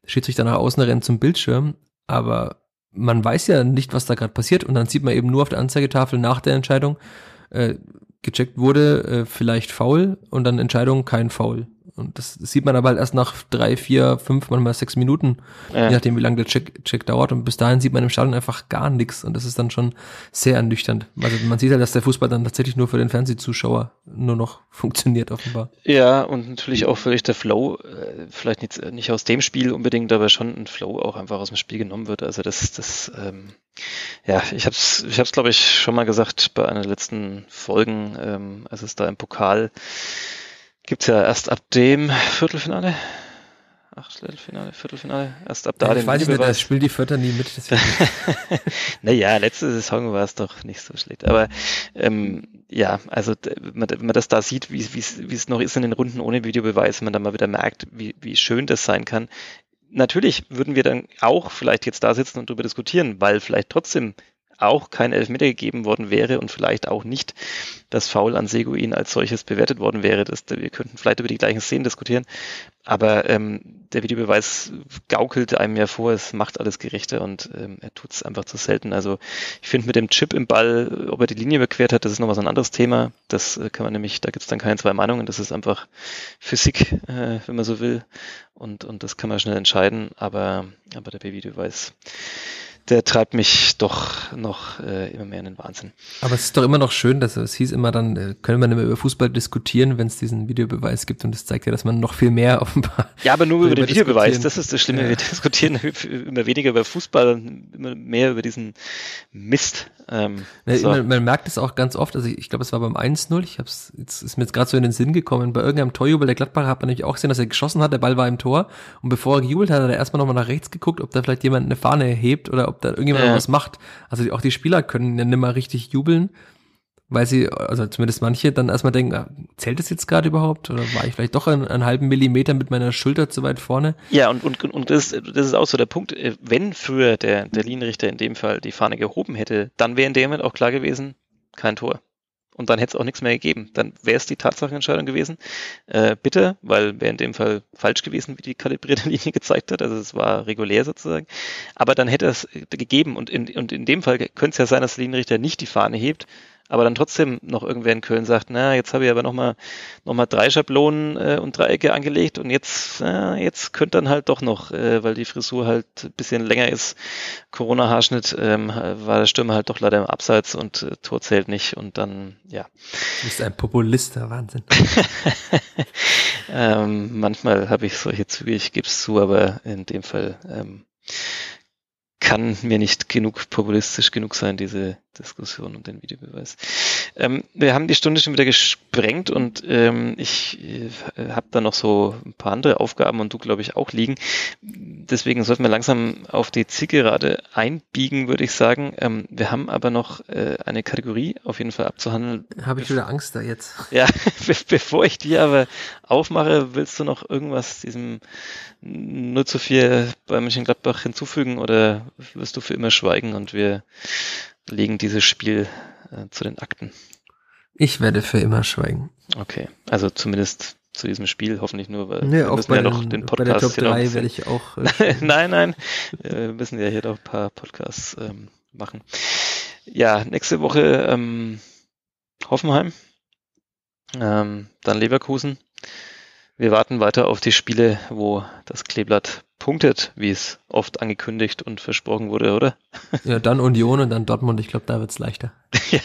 der Schiedsrichter nach außen rennt zum Bildschirm. Aber man weiß ja nicht, was da gerade passiert und dann sieht man eben nur auf der Anzeigetafel nach der Entscheidung, äh, gecheckt wurde, äh, vielleicht faul und dann Entscheidung kein Foul. Und das, das, sieht man aber halt erst nach drei, vier, fünf, manchmal sechs Minuten, ja. je nachdem, wie lange der Check, Check dauert. Und bis dahin sieht man im Stadion einfach gar nichts. Und das ist dann schon sehr ernüchternd. Also man sieht halt, dass der Fußball dann tatsächlich nur für den Fernsehzuschauer nur noch funktioniert, offenbar. Ja, und natürlich auch völlig der Flow, äh, vielleicht nicht, nicht aus dem Spiel unbedingt, aber schon ein Flow auch einfach aus dem Spiel genommen wird. Also das, das, ähm, ja, ich habe es, ich hab's, glaube ich, schon mal gesagt bei einer der letzten Folgen, ähm, als es da im Pokal Gibt's ja erst ab dem Viertelfinale. Achtelfinale, Viertelfinale, erst ab da ja, den Ich weiß nicht, das spielt die Vierter nie mit. naja, letzte Saison war es doch nicht so schlecht. Aber ähm, ja, also wenn man, wenn man das da sieht, wie es noch ist in den Runden ohne Videobeweis, man dann mal wieder merkt, wie, wie schön das sein kann. Natürlich würden wir dann auch vielleicht jetzt da sitzen und darüber diskutieren, weil vielleicht trotzdem auch kein Elfmeter gegeben worden wäre und vielleicht auch nicht das Foul an Seguin als solches bewertet worden wäre. Das, wir könnten vielleicht über die gleichen Szenen diskutieren, aber ähm, der Videobeweis gaukelt einem ja vor, es macht alles gerechter und ähm, er tut es einfach zu selten. Also ich finde mit dem Chip im Ball, ob er die Linie überquert hat, das ist nochmal so ein anderes Thema. Das äh, kann man nämlich, da gibt es dann keine zwei Meinungen, das ist einfach Physik, äh, wenn man so will. Und, und das kann man schnell entscheiden, aber, aber der Videobeweis der treibt mich doch noch äh, immer mehr in den Wahnsinn. Aber es ist doch immer noch schön, dass es hieß immer dann, äh, können wir nicht mehr über Fußball diskutieren, wenn es diesen Videobeweis gibt und das zeigt ja, dass man noch viel mehr offenbar. Ja, aber nur über den Videobeweis, das ist das Schlimme. Ja. Wir diskutieren immer weniger über Fußball, immer mehr über diesen Mist. Ähm, ja, so. man, man, merkt es auch ganz oft, also ich, ich glaube, es war beim 1-0, ich hab's, jetzt ist mir jetzt gerade so in den Sinn gekommen, bei irgendeinem Torjubel der Gladbacher hat man nämlich auch gesehen, dass er geschossen hat, der Ball war im Tor und bevor er gejubelt hat, hat er erstmal nochmal nach rechts geguckt, ob da vielleicht jemand eine Fahne hebt oder ob da irgendjemand ja. was macht. Also auch die Spieler können ja nicht mehr richtig jubeln, weil sie, also zumindest manche, dann erstmal denken, ah, zählt es jetzt gerade überhaupt? Oder war ich vielleicht doch einen, einen, halben Millimeter mit meiner Schulter zu weit vorne? Ja, und, und, und das, das ist auch so der Punkt, äh, wenn früher der, der Linienrichter in dem Fall die Fahne gehoben hätte, dann wäre in dem Moment auch klar gewesen, kein Tor und dann hätte es auch nichts mehr gegeben. Dann wäre es die Tatsachenentscheidung gewesen. Äh, bitte, weil wäre in dem Fall falsch gewesen, wie die kalibrierte Linie gezeigt hat. Also es war regulär sozusagen. Aber dann hätte es gegeben und in, und in dem Fall könnte es ja sein, dass der Linienrichter nicht die Fahne hebt, aber dann trotzdem noch irgendwer in Köln sagt, na, jetzt habe ich aber nochmal noch mal drei Schablonen äh, und Dreiecke angelegt und jetzt, äh, jetzt könnte dann halt doch noch, äh, weil die Frisur halt ein bisschen länger ist, Corona-Haarschnitt, ähm, war der Stürmer halt doch leider im Abseits und äh, Tor zählt nicht und dann, ja. Du bist ein Populist, Wahnsinn. ähm, manchmal habe ich solche Züge, ich gebe es zu, aber in dem Fall ähm, kann mir nicht genug populistisch genug sein, diese Diskussion und den Videobeweis. Ähm, wir haben die Stunde schon wieder gesprengt und ähm, ich äh, habe da noch so ein paar andere Aufgaben und du glaube ich auch liegen. Deswegen sollten wir langsam auf die Zielgerade einbiegen, würde ich sagen. Ähm, wir haben aber noch äh, eine Kategorie auf jeden Fall abzuhandeln. Habe ich wieder Angst da jetzt. Ja, be bevor ich die aber aufmache, willst du noch irgendwas diesem 0 zu 4 bei Mönchengladbach hinzufügen oder wirst du für immer schweigen und wir legen dieses Spiel äh, zu den Akten. Ich werde für immer schweigen. Okay, also zumindest zu diesem Spiel, hoffentlich nur, weil nee, wir müssen ja den, noch den Podcast bei der Top 3 werde ich auch. Äh, nein, nein, wir müssen ja hier noch ein paar Podcasts ähm, machen. Ja, nächste Woche ähm, Hoffenheim, ähm, dann Leverkusen. Wir warten weiter auf die Spiele, wo das Kleeblatt punktet, wie es oft angekündigt und versprochen wurde, oder? Ja, dann Union und dann Dortmund. Ich glaube, da wird's leichter. ja,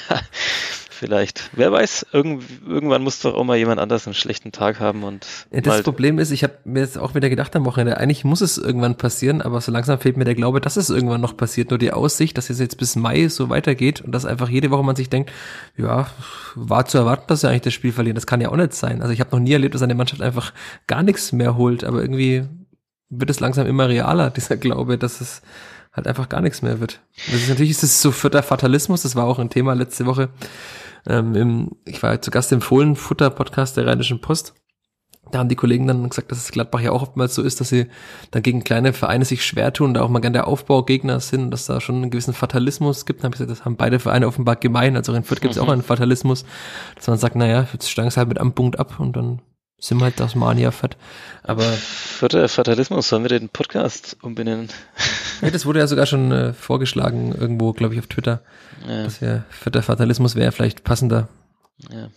vielleicht. Wer weiß, irgend, irgendwann muss doch auch mal jemand anders einen schlechten Tag haben und. Ja, das Problem ist, ich habe mir jetzt auch wieder gedacht am Wochenende, eigentlich muss es irgendwann passieren, aber so langsam fehlt mir der Glaube, dass es irgendwann noch passiert. Nur die Aussicht, dass es jetzt bis Mai so weitergeht und dass einfach jede Woche man sich denkt, ja, war zu erwarten, dass sie eigentlich das Spiel verlieren. Das kann ja auch nicht sein. Also ich habe noch nie erlebt, dass eine Mannschaft einfach gar nichts mehr holt, aber irgendwie wird es langsam immer realer, dieser Glaube, dass es halt einfach gar nichts mehr wird. Das ist natürlich ist es so vierter Fatalismus, das war auch ein Thema letzte Woche ähm, im, ich war zu Gast im Fohlenfutter-Podcast der Rheinischen Post. Da haben die Kollegen dann gesagt, dass es Gladbach ja auch oftmals so ist, dass sie dann gegen kleine Vereine sich schwer tun, da auch mal gerne der Aufbaugegner sind, dass da schon einen gewissen Fatalismus gibt. Dann habe ich gesagt, das haben beide Vereine offenbar gemein. Also in Fürth gibt es mhm. auch einen Fatalismus, dass man sagt, naja, jetzt steigen es halt mit einem Punkt ab und dann sind wir halt das Mania fett. Aber. Vierter Fatalismus, sollen wir den Podcast umbenennen? Ja, das wurde ja sogar schon äh, vorgeschlagen, irgendwo, glaube ich, auf Twitter. Ja. Das ja, vierter Fatalismus wäre vielleicht passender. Ja.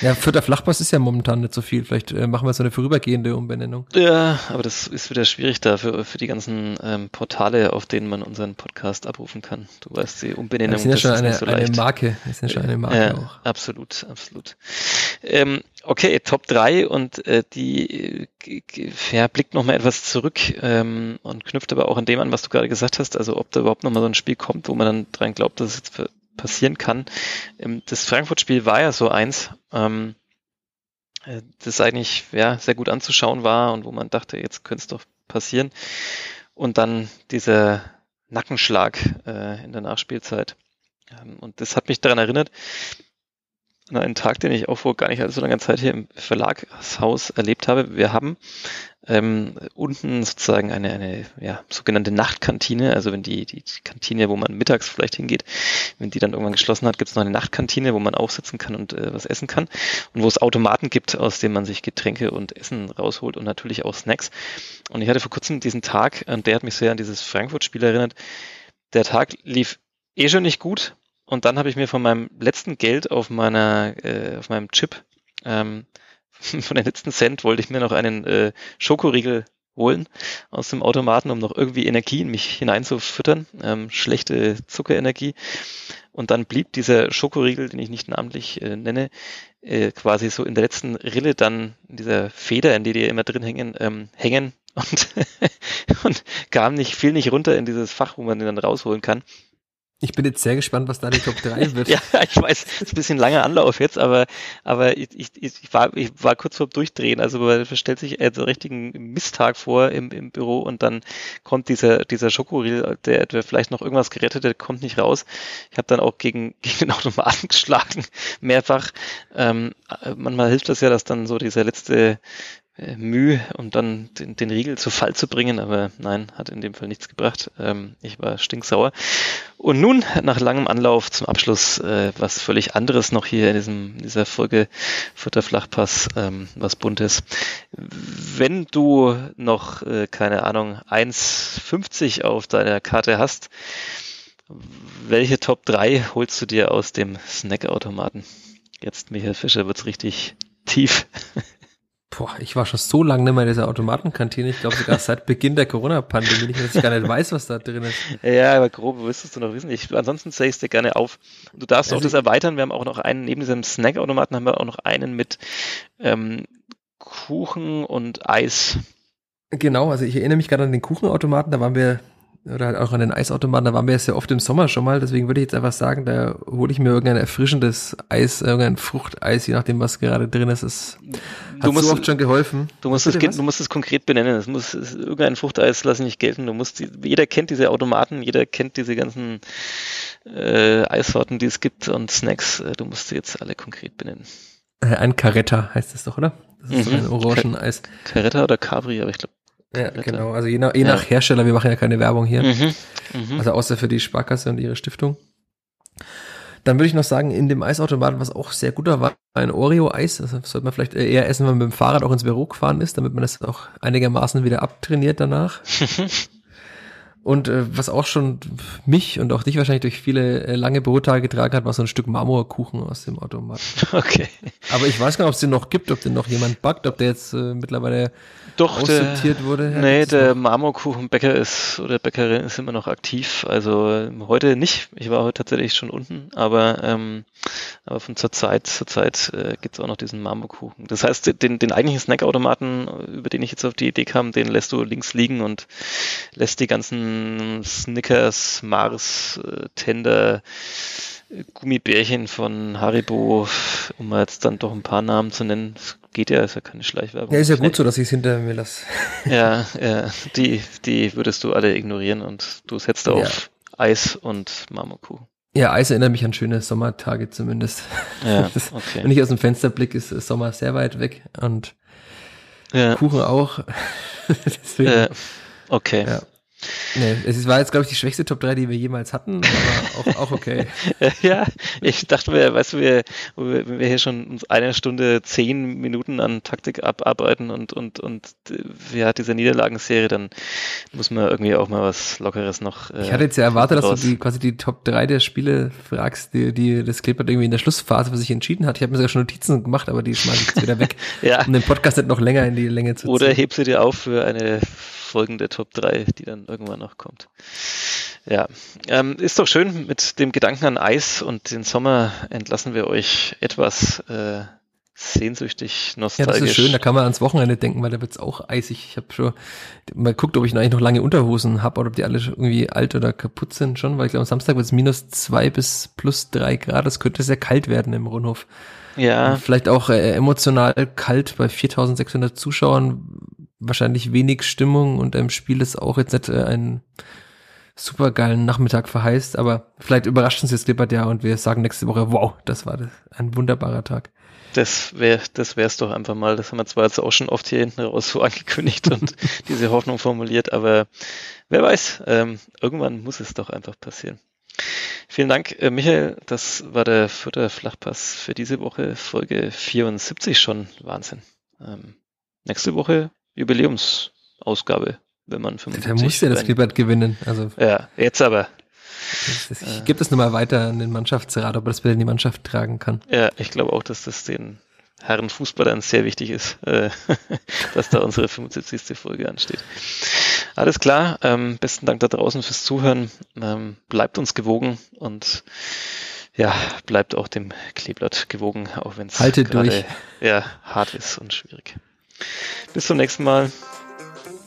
Ja, vierter Flachpass ist ja momentan nicht so viel. Vielleicht äh, machen wir so eine vorübergehende Umbenennung. Ja, aber das ist wieder schwierig da für, für die ganzen ähm, Portale, auf denen man unseren Podcast abrufen kann. Du weißt, die Umbenennung das ist ja schon eine, so eine Marke. Das ist ja schon eine Marke ja, auch. Absolut, absolut. Ähm, okay, Top 3 und äh, die äh, ja, blickt nochmal etwas zurück ähm, und knüpft aber auch an dem an, was du gerade gesagt hast. Also ob da überhaupt nochmal so ein Spiel kommt, wo man dann dran glaubt, dass es jetzt für passieren kann. Ähm, das Frankfurt-Spiel war ja so eins, ähm, äh, das eigentlich ja, sehr gut anzuschauen war und wo man dachte, jetzt könnte es doch passieren. Und dann dieser Nackenschlag äh, in der Nachspielzeit. Ähm, und das hat mich daran erinnert, einen Tag, den ich auch vor gar nicht so langer Zeit hier im Verlagshaus erlebt habe. Wir haben ähm, unten sozusagen eine, eine ja, sogenannte Nachtkantine, also wenn die, die Kantine, wo man mittags vielleicht hingeht, wenn die dann irgendwann geschlossen hat, gibt es noch eine Nachtkantine, wo man aufsitzen kann und äh, was essen kann und wo es Automaten gibt, aus denen man sich Getränke und Essen rausholt und natürlich auch Snacks. Und ich hatte vor kurzem diesen Tag, und der hat mich sehr an dieses Frankfurt-Spiel erinnert. Der Tag lief eh schon nicht gut, und dann habe ich mir von meinem letzten Geld auf meiner, äh, auf meinem Chip, ähm, von den letzten Cent wollte ich mir noch einen äh, Schokoriegel holen aus dem Automaten, um noch irgendwie Energie in mich hineinzufüttern, ähm, schlechte Zuckerenergie. Und dann blieb dieser Schokoriegel, den ich nicht namentlich äh, nenne, äh, quasi so in der letzten Rille dann in dieser Feder, in die die immer drin hängen, ähm, hängen und, und kam nicht, fiel nicht runter in dieses Fach, wo man den dann rausholen kann. Ich bin jetzt sehr gespannt, was da die Top 3 wird. ja, ich weiß, es ist ein bisschen langer Anlauf jetzt, aber, aber ich, ich, ich, war, ich war kurz vor Durchdrehen. Also man stellt sich einen richtigen Misttag vor im, im Büro und dann kommt dieser, dieser Schokoriegel, der, der vielleicht noch irgendwas gerettet, der kommt nicht raus. Ich habe dann auch gegen, gegen den Automaten geschlagen, mehrfach. Ähm, manchmal hilft das ja, dass dann so dieser letzte äh, Mühe, um dann den, den Riegel zu Fall zu bringen, aber nein, hat in dem Fall nichts gebracht. Ähm, ich war stinksauer. Und nun, nach langem Anlauf zum Abschluss, äh, was völlig anderes noch hier in, diesem, dieser Folge Futter Flachpass, ähm, was Buntes. Wenn du noch, äh, keine Ahnung, 1,50 auf deiner Karte hast, welche Top 3 holst du dir aus dem Snackautomaten? Jetzt, Michael Fischer, wird's richtig tief. Boah, ich war schon so lange nicht mehr in dieser Automatenkantine. Ich glaube sogar seit Beginn der Corona-Pandemie, dass ich gar nicht weiß, was da drin ist. Ja, aber grob wirst du noch wissen. Ich, ansonsten zeige ich es dir gerne auf. Du darfst also auch das erweitern. Wir haben auch noch einen, neben diesem Snackautomaten haben wir auch noch einen mit ähm, Kuchen und Eis. Genau, also ich erinnere mich gerade an den Kuchenautomaten, da waren wir oder halt auch an den Eisautomaten, da waren wir ja sehr oft im Sommer schon mal, deswegen würde ich jetzt einfach sagen, da hole ich mir irgendein erfrischendes Eis, irgendein Fruchteis, je nachdem, was gerade drin ist. Es hat du musst, so oft schon geholfen. Du musst, es, du musst es konkret benennen. Es muss es, irgendein Fruchteis lasse nicht gelten. Du musst, jeder kennt diese Automaten, jeder kennt diese ganzen äh, Eissorten, die es gibt und Snacks. Äh, du musst sie jetzt alle konkret benennen. Äh, ein Caretta heißt es doch, oder? Das ist mhm. so ein Orangeneis. Caretta oder Cabri, aber ich glaube ja, genau. Also je nach, je nach Hersteller, wir machen ja keine Werbung hier. Mhm. Mhm. Also außer für die Sparkasse und ihre Stiftung. Dann würde ich noch sagen, in dem Eisautomaten, was auch sehr guter war, ein Oreo-Eis. Das sollte man vielleicht eher essen, wenn man mit dem Fahrrad auch ins Büro gefahren ist, damit man das auch einigermaßen wieder abtrainiert danach. Und äh, was auch schon mich und auch dich wahrscheinlich durch viele äh, lange Bürotage getragen hat, war so ein Stück Marmorkuchen aus dem Automaten. Okay. Aber ich weiß gar nicht, ob es den noch gibt, ob den noch jemand backt, ob der jetzt äh, mittlerweile Doch, aussortiert der, wurde. Nee, der Marmorkuchenbäcker ist oder Bäckerin ist immer noch aktiv. Also ähm, heute nicht. Ich war heute tatsächlich schon unten, aber ähm, aber von zur Zeit zur Zeit äh, gibt es auch noch diesen Marmorkuchen. Das heißt, den, den eigentlichen Snackautomaten, über den ich jetzt auf die Idee kam, den lässt du links liegen und lässt die ganzen Snickers, Mars, äh, Tender, Gummibärchen von Haribo, um mal jetzt dann doch ein paar Namen zu nennen. Das geht ja, ist ja keine Schleichwerbung. Ja, ist ja gut so, dass ich es hinter mir lasse. ja, ja, die, die würdest du alle ignorieren und du setzt auf ja. Eis und Marmorkuchen. Ja, Eis erinnert mich an schöne Sommertage zumindest. Ja, okay. Wenn ich aus dem Fenster blicke, ist Sommer sehr weit weg und ja. Kuchen auch. Deswegen, äh, okay. Ja. Nee, es war jetzt, glaube ich, die schwächste Top 3, die wir jemals hatten, aber auch, auch okay. ja, ich dachte mir, weißt du, wir, wenn wir hier schon eine Stunde zehn Minuten an Taktik abarbeiten und, und, und wer hat diese Niederlagenserie, dann muss man irgendwie auch mal was Lockeres noch. Äh, ich hatte jetzt ja erwartet, raus. dass du die, quasi die Top 3 der Spiele fragst, die, die das Clipboard irgendwie in der Schlussphase für sich entschieden hat. Ich habe mir sogar schon Notizen gemacht, aber die schmeiße ich jetzt wieder weg, ja. um den Podcast nicht noch länger in die Länge zu ziehen. Oder heb sie dir auf für eine folgende Top 3, die dann irgendwann noch kommt. Ja, ähm, ist doch schön. Mit dem Gedanken an Eis und den Sommer entlassen wir euch etwas äh, sehnsüchtig, nostalgisch. Ja, das ist schön, da kann man ans Wochenende denken, weil da wird's auch eisig. Ich habe schon mal guckt, ob ich eigentlich noch lange Unterhosen habe oder ob die alle irgendwie alt oder kaputt sind schon, weil ich glaube, am Samstag wird's minus zwei bis plus drei Grad. Das könnte sehr kalt werden im Rundhof. Ja. Und vielleicht auch äh, emotional kalt bei 4600 Zuschauern wahrscheinlich wenig Stimmung und im Spiel ist auch jetzt nicht äh, ein super geilen Nachmittag verheißt, aber vielleicht überrascht uns jetzt Lippert ja und wir sagen nächste Woche, wow, das war ein wunderbarer Tag. Das wäre, das wär's doch einfach mal. Das haben wir zwar jetzt auch schon oft hier hinten raus so angekündigt und diese Hoffnung formuliert, aber wer weiß, ähm, irgendwann muss es doch einfach passieren. Vielen Dank, äh, Michael. Das war der vierte Flachpass für diese Woche, Folge 74 schon. Wahnsinn. Ähm, nächste Woche Jubiläumsausgabe, wenn man 75 Der muss ja das Gilbert gewinnen. Also ja, jetzt aber. ich gebe das nochmal weiter an den Mannschaftsrat, ob er das wieder in die Mannschaft tragen kann. Ja, ich glaube auch, dass das den Herrenfußballern sehr wichtig ist, äh, dass da unsere 75. Folge ansteht. Alles klar, ähm, besten Dank da draußen fürs Zuhören. Ähm, bleibt uns gewogen und ja, bleibt auch dem Kleeblatt gewogen, auch wenn es gerade ja, hart ist und schwierig. Bis zum nächsten Mal.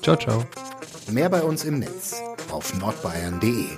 Ciao, ciao. Mehr bei uns im Netz auf nordbayern.de